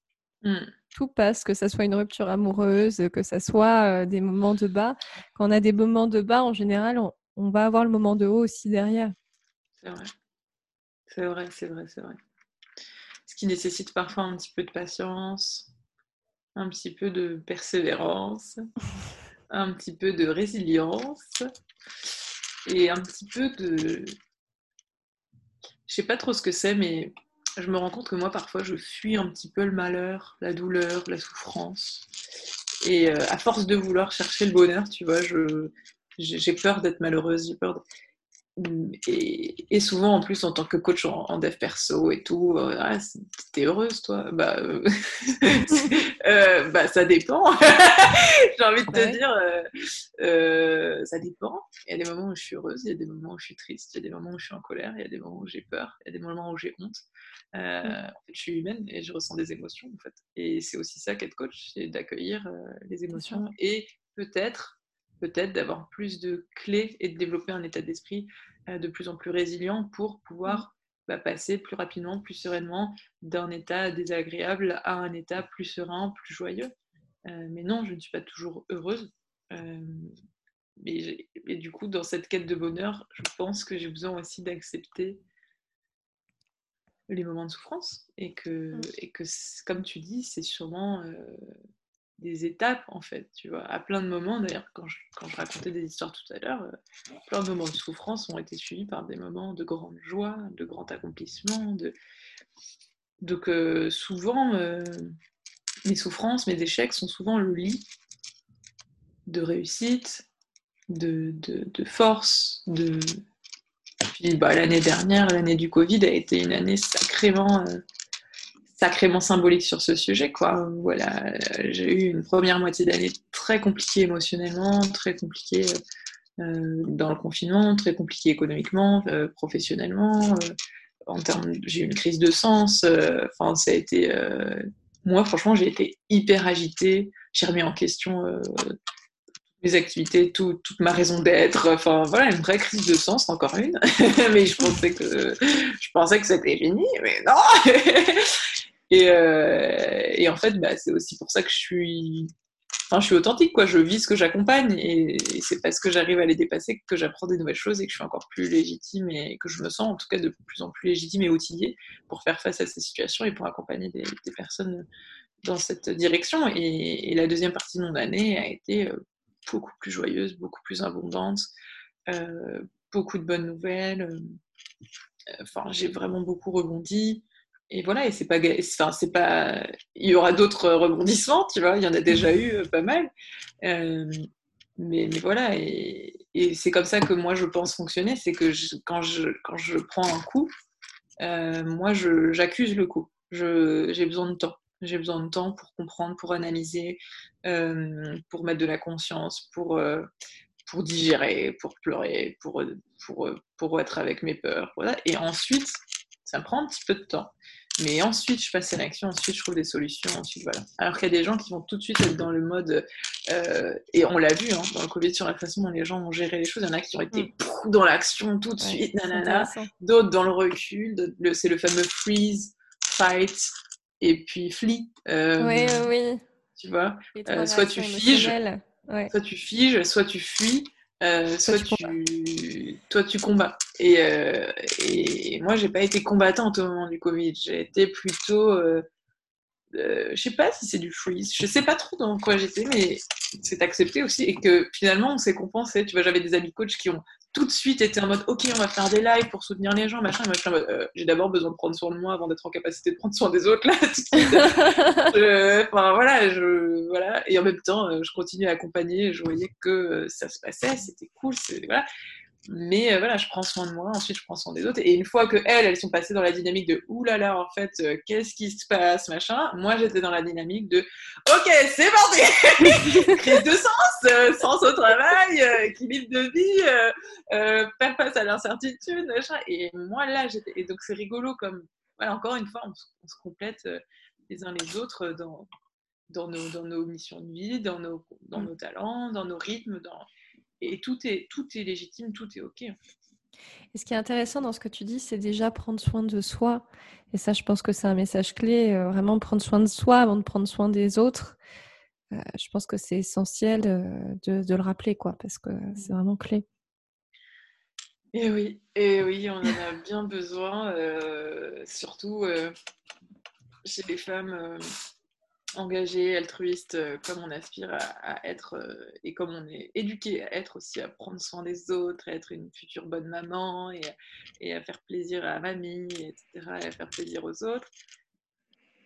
[SPEAKER 1] Mmh tout passe, que ça soit une rupture amoureuse, que ça soit des moments de bas. Quand on a des moments de bas, en général, on, va avoir le moment de haut aussi derrière.
[SPEAKER 2] C'est vrai. C'est vrai, c'est vrai, c'est vrai. Ce qui nécessite parfois un petit peu de patience, un petit peu de persévérance, un petit peu de résilience et un petit peu de... Je sais pas trop ce que c'est, mais je me rends compte que moi, parfois, je fuis un petit peu le malheur, la douleur, la souffrance. Et euh, à force de vouloir chercher le bonheur, tu vois, je, j'ai peur d'être malheureuse, j'ai peur. Et, souvent, en plus, en tant que coach en, dev perso et tout, euh, ah, t'es heureuse, toi bah, euh, euh, bah, ça dépend. J'ai envie de te dire, ça dépend. Il y a des moments où je suis heureuse, il y a des moments où je suis triste, il y a des moments où je suis en colère, il y a des moments où j'ai peur, il y a des moments où j'ai honte. Mm. En fait, je suis humaine et je ressens des émotions, en fait. Et c'est aussi ça qu'être coach, c'est d'accueillir les émotions et peut-être peut-être d'avoir plus de clés et de développer un état d'esprit euh, de plus en plus résilient pour pouvoir mmh. bah, passer plus rapidement, plus sereinement d'un état désagréable à un état plus serein, plus joyeux. Euh, mais non, je ne suis pas toujours heureuse. Euh, mais, du coup, dans cette quête de bonheur, je pense que j'ai besoin aussi d'accepter les moments de souffrance et que, et que comme tu dis, c'est sûrement des étapes en fait, tu vois, à plein de moments. D'ailleurs, quand je, quand je racontais des histoires tout à l'heure, euh, plein de moments de souffrance ont été suivis par des moments de grande joie, de grand accomplissement. De... Donc euh, souvent, euh, mes souffrances, mes échecs sont souvent le lit de réussite, de, de, de force, de... Puis bah, l'année dernière, l'année du Covid, a été une année sacrément sacrément symbolique sur ce sujet. Quoi. Voilà, j'ai eu une première moitié d'année très compliquée émotionnellement, très compliquée euh, dans le confinement, très compliquée économiquement, euh, professionnellement. Euh, en termes, j'ai eu une crise de sens. Enfin, ça a été. moi, franchement, j'ai été hyper agitée. J'ai remis en question mes activités, toute ma raison d'être. Enfin, voilà, une vraie crise de sens, encore une. mais je pensais que je pensais que c'était fini, mais non. Euh, et, en fait, bah, c'est aussi pour ça que je suis, enfin, je suis authentique, quoi. Je vis ce que j'accompagne et, c'est parce que j'arrive à les dépasser que j'apprends des nouvelles choses et que je suis encore plus légitime et que je me sens en tout cas de plus en plus légitime et outillée pour faire face à ces situations et pour accompagner des, personnes dans cette direction. Et, la deuxième partie de mon année a été euh, beaucoup plus joyeuse, beaucoup plus abondante, euh, beaucoup de bonnes nouvelles. Enfin, j'ai vraiment beaucoup rebondi et voilà, et c'est pas, enfin, c'est pas, il y aura d'autres rebondissements, tu vois, il y en a déjà eu euh, pas mal. Euh, mais, mais, voilà, et, c'est comme ça que moi je pense fonctionner, c'est que quand, je, quand je prends un coup, euh, moi j'accuse le coup. J'ai besoin de temps. J'ai besoin de temps pour comprendre, pour analyser, pour mettre de la conscience, pour, pour digérer, pour pleurer, pour, pour, pour être avec mes peurs. Voilà. Et ensuite, ça prend un petit peu de temps. Mais ensuite, je passe à l'action, ensuite, je trouve des solutions, ensuite, voilà. Alors qu'il y a des gens qui vont tout de suite être dans le mode, euh, et on l'a vu hein, dans le Covid sur la façon dont les gens ont géré les choses, il y en a qui ont été mm. dans l'action tout de suite, nanana, d'autres dans le recul, c'est le fameux freeze, fight, et puis flee.
[SPEAKER 1] Euh, oui, oui.
[SPEAKER 2] Tu vois, euh, soit tu figes, soit tu figes, soit tu fuis, euh, soit tu, toi tu combats. Et, euh, et moi, j'ai pas été combattante au moment du Covid. J'ai été plutôt, euh, euh, je sais pas si c'est du freeze. Je sais pas trop dans quoi j'étais, mais c'est accepté aussi et que finalement on s'est compensé. Tu vois, j'avais des amis coachs qui ont tout de suite été en mode ok on va faire des lives pour soutenir les gens machin, machin euh, j'ai d'abord besoin de prendre soin de moi avant d'être en capacité de prendre soin des autres là enfin voilà je voilà. Et en même temps euh, je continuais à accompagner je voyais que euh, ça se passait c'était cool voilà mais euh, voilà, je prends soin de moi, ensuite je prends soin des autres. Et une fois que elles, elles sont passées dans la dynamique de oulala, là là, en fait, euh, qu'est-ce qui se passe, machin, moi j'étais dans la dynamique de ok, c'est parti Crise de sens, euh, sens au travail, équilibre de vie, faire face à l'incertitude, machin. Et moi là, j'étais. Et donc c'est rigolo comme. Voilà, encore une fois, on, se complète les uns les autres dans, dans, nos, dans nos missions de vie, dans nos, dans mm. nos talents, dans nos rythmes, dans et tout est, tout est légitime, tout est OK.
[SPEAKER 1] Et ce qui est intéressant dans ce que tu dis, c'est déjà prendre soin de soi. Et ça, je pense que c'est un message clé, euh, vraiment prendre soin de soi avant de prendre soin des autres. Euh, je pense que c'est essentiel euh, de, le rappeler, quoi, parce que c'est vraiment clé.
[SPEAKER 2] Et oui, et oui, on en a bien besoin, surtout chez les femmes engagé, altruiste, euh, comme on aspire à, être euh, et comme on est éduqué à être aussi, à prendre soin des autres, à être une future bonne maman et, à faire plaisir à mamie, etc., et à faire plaisir aux autres,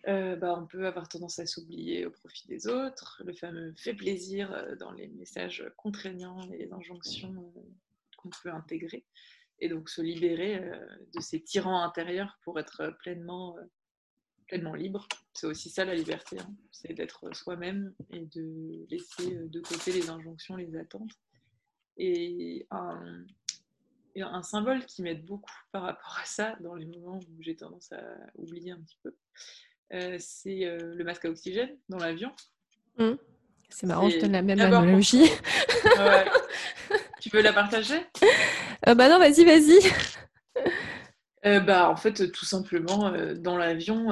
[SPEAKER 2] euh, bah, on peut avoir tendance à s'oublier au profit des autres. Le fameux fait plaisir dans les messages contraignants et les injonctions qu'on peut intégrer. et donc se libérer de ces tyrans intérieurs pour être pleinement, pleinement libre. C'est aussi ça la liberté, hein. c'est d'être soi-même et de laisser de côté les injonctions, les attentes. Et un, un symbole qui m'aide beaucoup par rapport à ça dans les moments où j'ai tendance à oublier un petit peu, c'est le masque à oxygène dans l'avion.
[SPEAKER 1] Mmh. C'est marrant, je donne la même analogie.
[SPEAKER 2] tu veux la partager?
[SPEAKER 1] Euh, Bah non, vas-y, vas-y.
[SPEAKER 2] Euh, bah, en fait, tout simplement, euh, dans l'avion,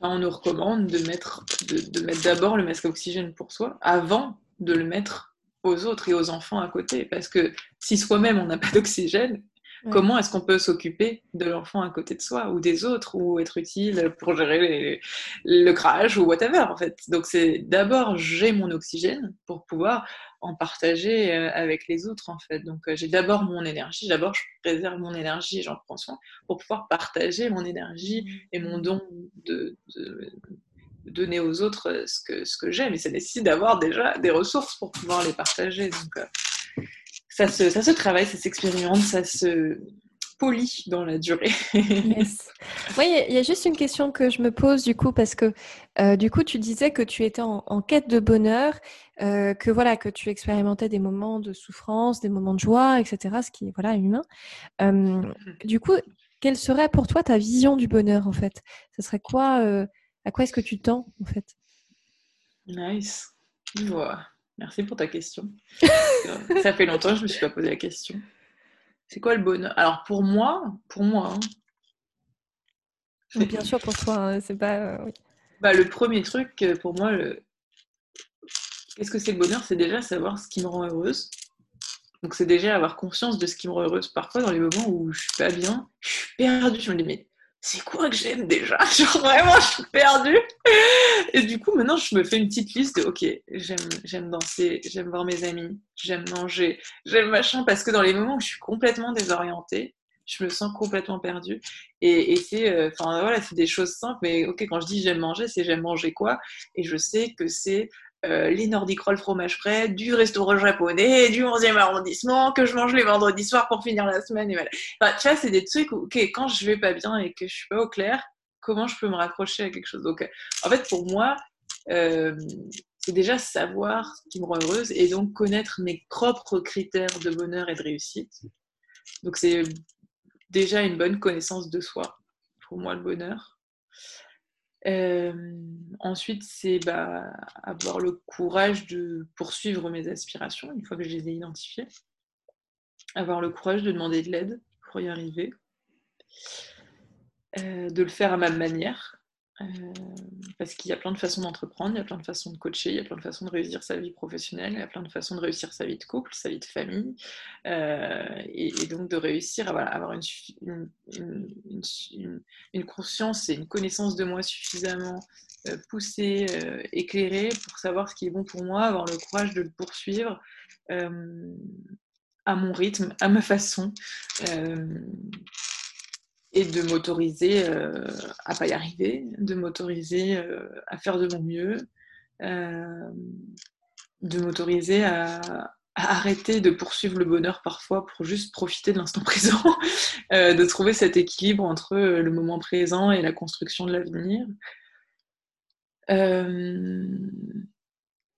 [SPEAKER 2] on nous recommande de mettre, de, mettre d'abord le masque à oxygène pour soi avant de le mettre aux autres et aux enfants à côté. Parce que si soi-même on n'a pas d'oxygène, Comment est-ce qu'on peut s'occuper de l'enfant à côté de soi ou des autres ou être utile pour gérer le crash ou whatever en fait? Donc c'est d'abord j'ai mon oxygène pour pouvoir en partager euh, avec les autres en fait. Donc euh, j'ai d'abord mon énergie, d'abord je préserve mon énergie, j'en prends soin pour pouvoir partager mon énergie et mon don de, donner aux autres euh, ce que, j'aime. Et ça nécessite d'avoir déjà des ressources pour pouvoir les partager. Donc, ça se, ça se travaille, ça s'expérimente, ça se polie dans la durée.
[SPEAKER 1] yes. Oui, il y, a juste une question que je me pose du coup, parce que euh, du coup, tu disais que tu étais en, quête de bonheur, euh, que voilà, que tu expérimentais des moments de souffrance, des moments de joie, etc., ce qui est voilà, humain. Euh, du coup, quelle serait pour toi ta vision du bonheur en fait? Ce serait quoi À quoi est-ce que tu tends en fait?
[SPEAKER 2] Nice. Voilà. Merci pour ta question. ça fait longtemps que je ne me suis pas posé la question. C'est quoi le bonheur? Alors pour moi, pour moi.
[SPEAKER 1] Hein, bien sûr pour toi, hein, c'est pas. Euh,
[SPEAKER 2] bah, le premier truc euh, pour moi, qu'est-ce que c'est le bonheur? C'est déjà savoir ce qui me rend heureuse. Donc c'est déjà avoir conscience de ce qui me rend heureuse. Parfois dans les moments où je suis pas bien, je suis perdue. Je me dis mais c'est quoi que j'aime déjà? Genre vraiment, je suis perdue. Et du coup, maintenant, je me fais une petite liste de, ok, j'aime danser, j'aime voir mes amis, j'aime manger, j'aime machin, parce que dans les moments où je suis complètement désorientée, je me sens complètement perdue. Et, c'est, euh, enfin voilà, c'est des choses simples, mais ok, quand je dis j'aime manger, c'est j'aime manger quoi? Et je sais que c'est euh, les Nordic Roll fromage frais, du restaurant japonais, du 11e arrondissement, que je mange les vendredis soirs pour finir la semaine. Enfin, tu vois, c'est des trucs où, quand je vais pas bien et que je suis pas au clair, comment je peux me raccrocher à quelque chose? Donc, euh, en fait, pour moi, euh, c'est déjà savoir ce qui me rend heureuse et donc connaître mes propres critères de bonheur et de réussite. Donc, c'est déjà une bonne connaissance de soi, pour moi, le bonheur. Euh, ensuite, c'est bah, avoir le courage de poursuivre mes aspirations une fois que je les ai identifiées. Avoir le courage de demander de l'aide pour y arriver. Euh, de le faire à ma manière. Euh, parce qu'il y a plein de façons d'entreprendre, il y a plein de façons de coacher, il y a plein de façons de réussir sa vie professionnelle, il y a plein de façons de réussir sa vie de couple, sa vie de famille, euh, et, donc de réussir à avoir une, conscience et une connaissance de moi suffisamment euh, poussée, éclairée pour savoir ce qui est bon pour moi, avoir le courage de le poursuivre à mon rythme, à ma façon et de m'autoriser euh, à pas y arriver, de m'autoriser euh, à faire de mon mieux, euh, de m'autoriser à, arrêter de poursuivre le bonheur parfois pour juste profiter de l'instant présent, de trouver cet équilibre entre le moment présent et la construction de l'avenir.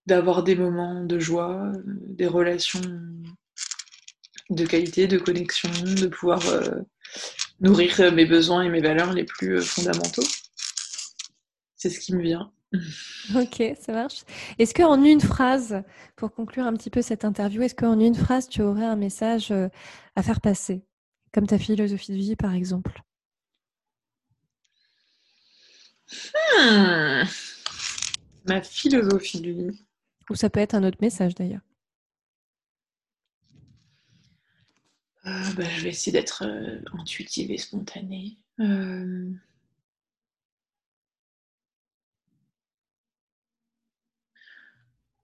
[SPEAKER 2] d'avoir des moments de joie, des relations de qualité, de connexion, de pouvoir nourrir euh, mes besoins et mes valeurs les plus euh, fondamentaux. C'est ce qui me vient.
[SPEAKER 1] Ok, ça marche. Est-ce qu'en une phrase, pour conclure un petit peu cette interview, est-ce qu'en une phrase, tu aurais un message euh, à faire passer, comme ta philosophie de vie, par exemple?
[SPEAKER 2] Hmm. Ma philosophie de vie.
[SPEAKER 1] Ou ça peut être un autre message d'ailleurs.
[SPEAKER 2] Bah, je vais essayer d'être euh, intuitive et spontanée. Euh,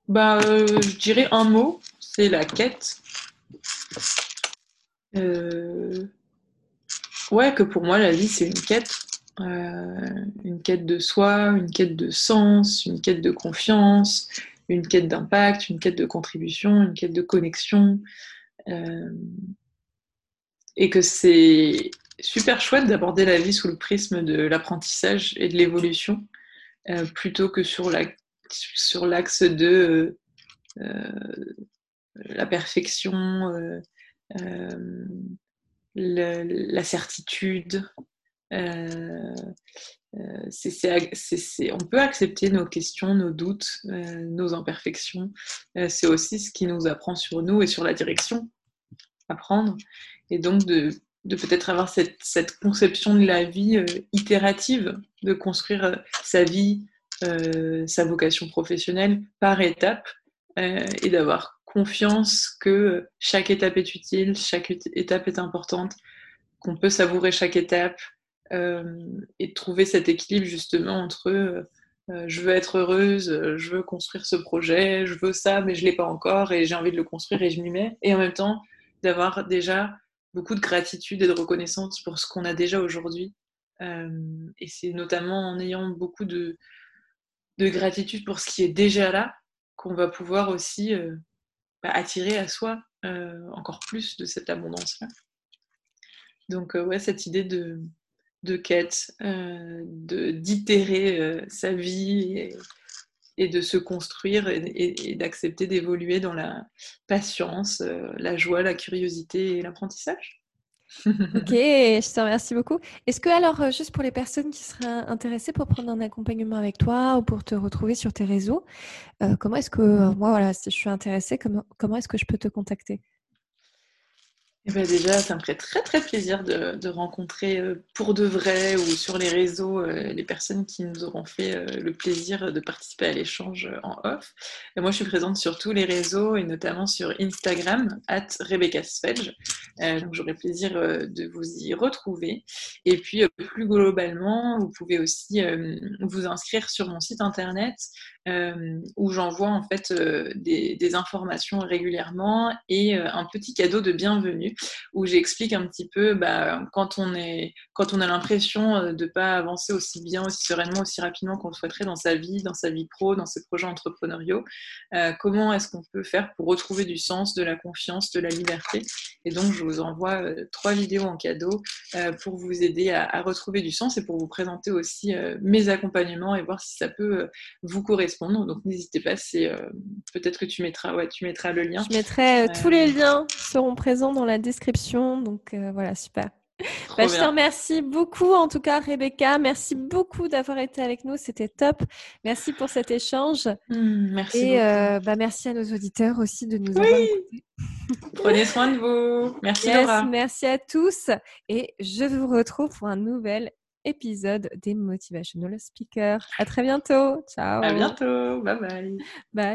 [SPEAKER 2] bah, je dirais un mot, c'est la quête. Ouais, que pour moi, la vie, c'est une quête. une quête de soi, une quête de sens, une quête de confiance, une quête d'impact, une quête de contribution, une quête de connexion et que c'est super chouette d'aborder la vie sous le prisme de l'apprentissage et de l'évolution plutôt que sur la sur l'axe de la perfection, la certitude, euh, euh, on peut accepter nos questions, nos doutes, euh, nos imperfections. c'est aussi ce qui nous apprend sur nous et sur la direction à prendre. Et donc de, peut-être avoir cette, conception de la vie itérative, de construire sa vie, sa vocation professionnelle par étapes et d'avoir confiance que chaque étape est utile, chaque étape est importante, qu'on peut savourer chaque étape, euh, et de trouver cet équilibre justement entre euh, je veux être heureuse, je veux construire ce projet, je veux ça, mais je ne l'ai pas encore et j'ai envie de le construire et je m'y mets. Et en même temps, d'avoir déjà beaucoup de gratitude et de reconnaissance pour ce qu'on a déjà aujourd'hui. Euh, et c'est notamment en ayant beaucoup de, de, gratitude pour ce qui est déjà là qu'on va pouvoir aussi bah, attirer à soi encore plus de cette abondance-là. Donc, ouais, cette idée de, de quête, euh, d'itérer euh, sa vie de se construire et, d'accepter d'évoluer dans la patience, euh, la joie, la curiosité et l'apprentissage.
[SPEAKER 1] ok, je te remercie beaucoup. Est-ce que alors, juste pour les personnes qui seraient intéressées pour prendre un accompagnement avec toi ou pour te retrouver sur tes réseaux, comment est-ce que, moi voilà, si je suis intéressée, comment, comment est-ce que je peux te contacter?
[SPEAKER 2] Eh ben déjà, ça me ferait très très plaisir de, rencontrer euh, pour de vrai ou sur les réseaux euh, les personnes qui nous auront fait euh, le plaisir de participer à l'échange en off. Moi, je suis présente sur tous les réseaux et notamment sur Instagram, at Rebecca donc j'aurai plaisir de vous y retrouver. Et puis, plus globalement, vous pouvez aussi vous inscrire sur mon site internet où j'envoie en fait des, des, informations régulièrement et un petit cadeau de bienvenue où j'explique un petit peu bah, quand, on est, quand on a l'impression euh, de ne pas avancer aussi bien, aussi sereinement, aussi rapidement qu'on le souhaiterait dans sa vie, dans sa vie pro, dans ses projets entrepreneuriaux, euh, comment est-ce qu'on peut faire pour retrouver du sens, de la confiance, de la liberté? Et donc, je vous envoie euh, trois vidéos en cadeau pour vous aider à, retrouver du sens et pour vous présenter aussi mes accompagnements et voir si ça peut vous correspondre. Donc, n'hésitez pas, c'est peut-être que tu mettras, ouais, tu mettras le lien.
[SPEAKER 1] Je mettrai tous les liens seront présents dans la description. Donc euh, voilà, super. Bah, je te remercie beaucoup, en tout cas, Rebecca. Merci beaucoup d'avoir été avec nous. C'était top. Merci pour cet échange.
[SPEAKER 2] Mmh, merci.
[SPEAKER 1] Et euh, bah, merci à nos auditeurs aussi de nous avoir écoutés.
[SPEAKER 2] Prenez soin de vous. Merci, Laura.
[SPEAKER 1] Merci à tous. Et je vous retrouve pour un nouvel épisode des Motivational Speakers. À très bientôt. Ciao.
[SPEAKER 2] À bientôt. Bye bye.
[SPEAKER 1] Bye.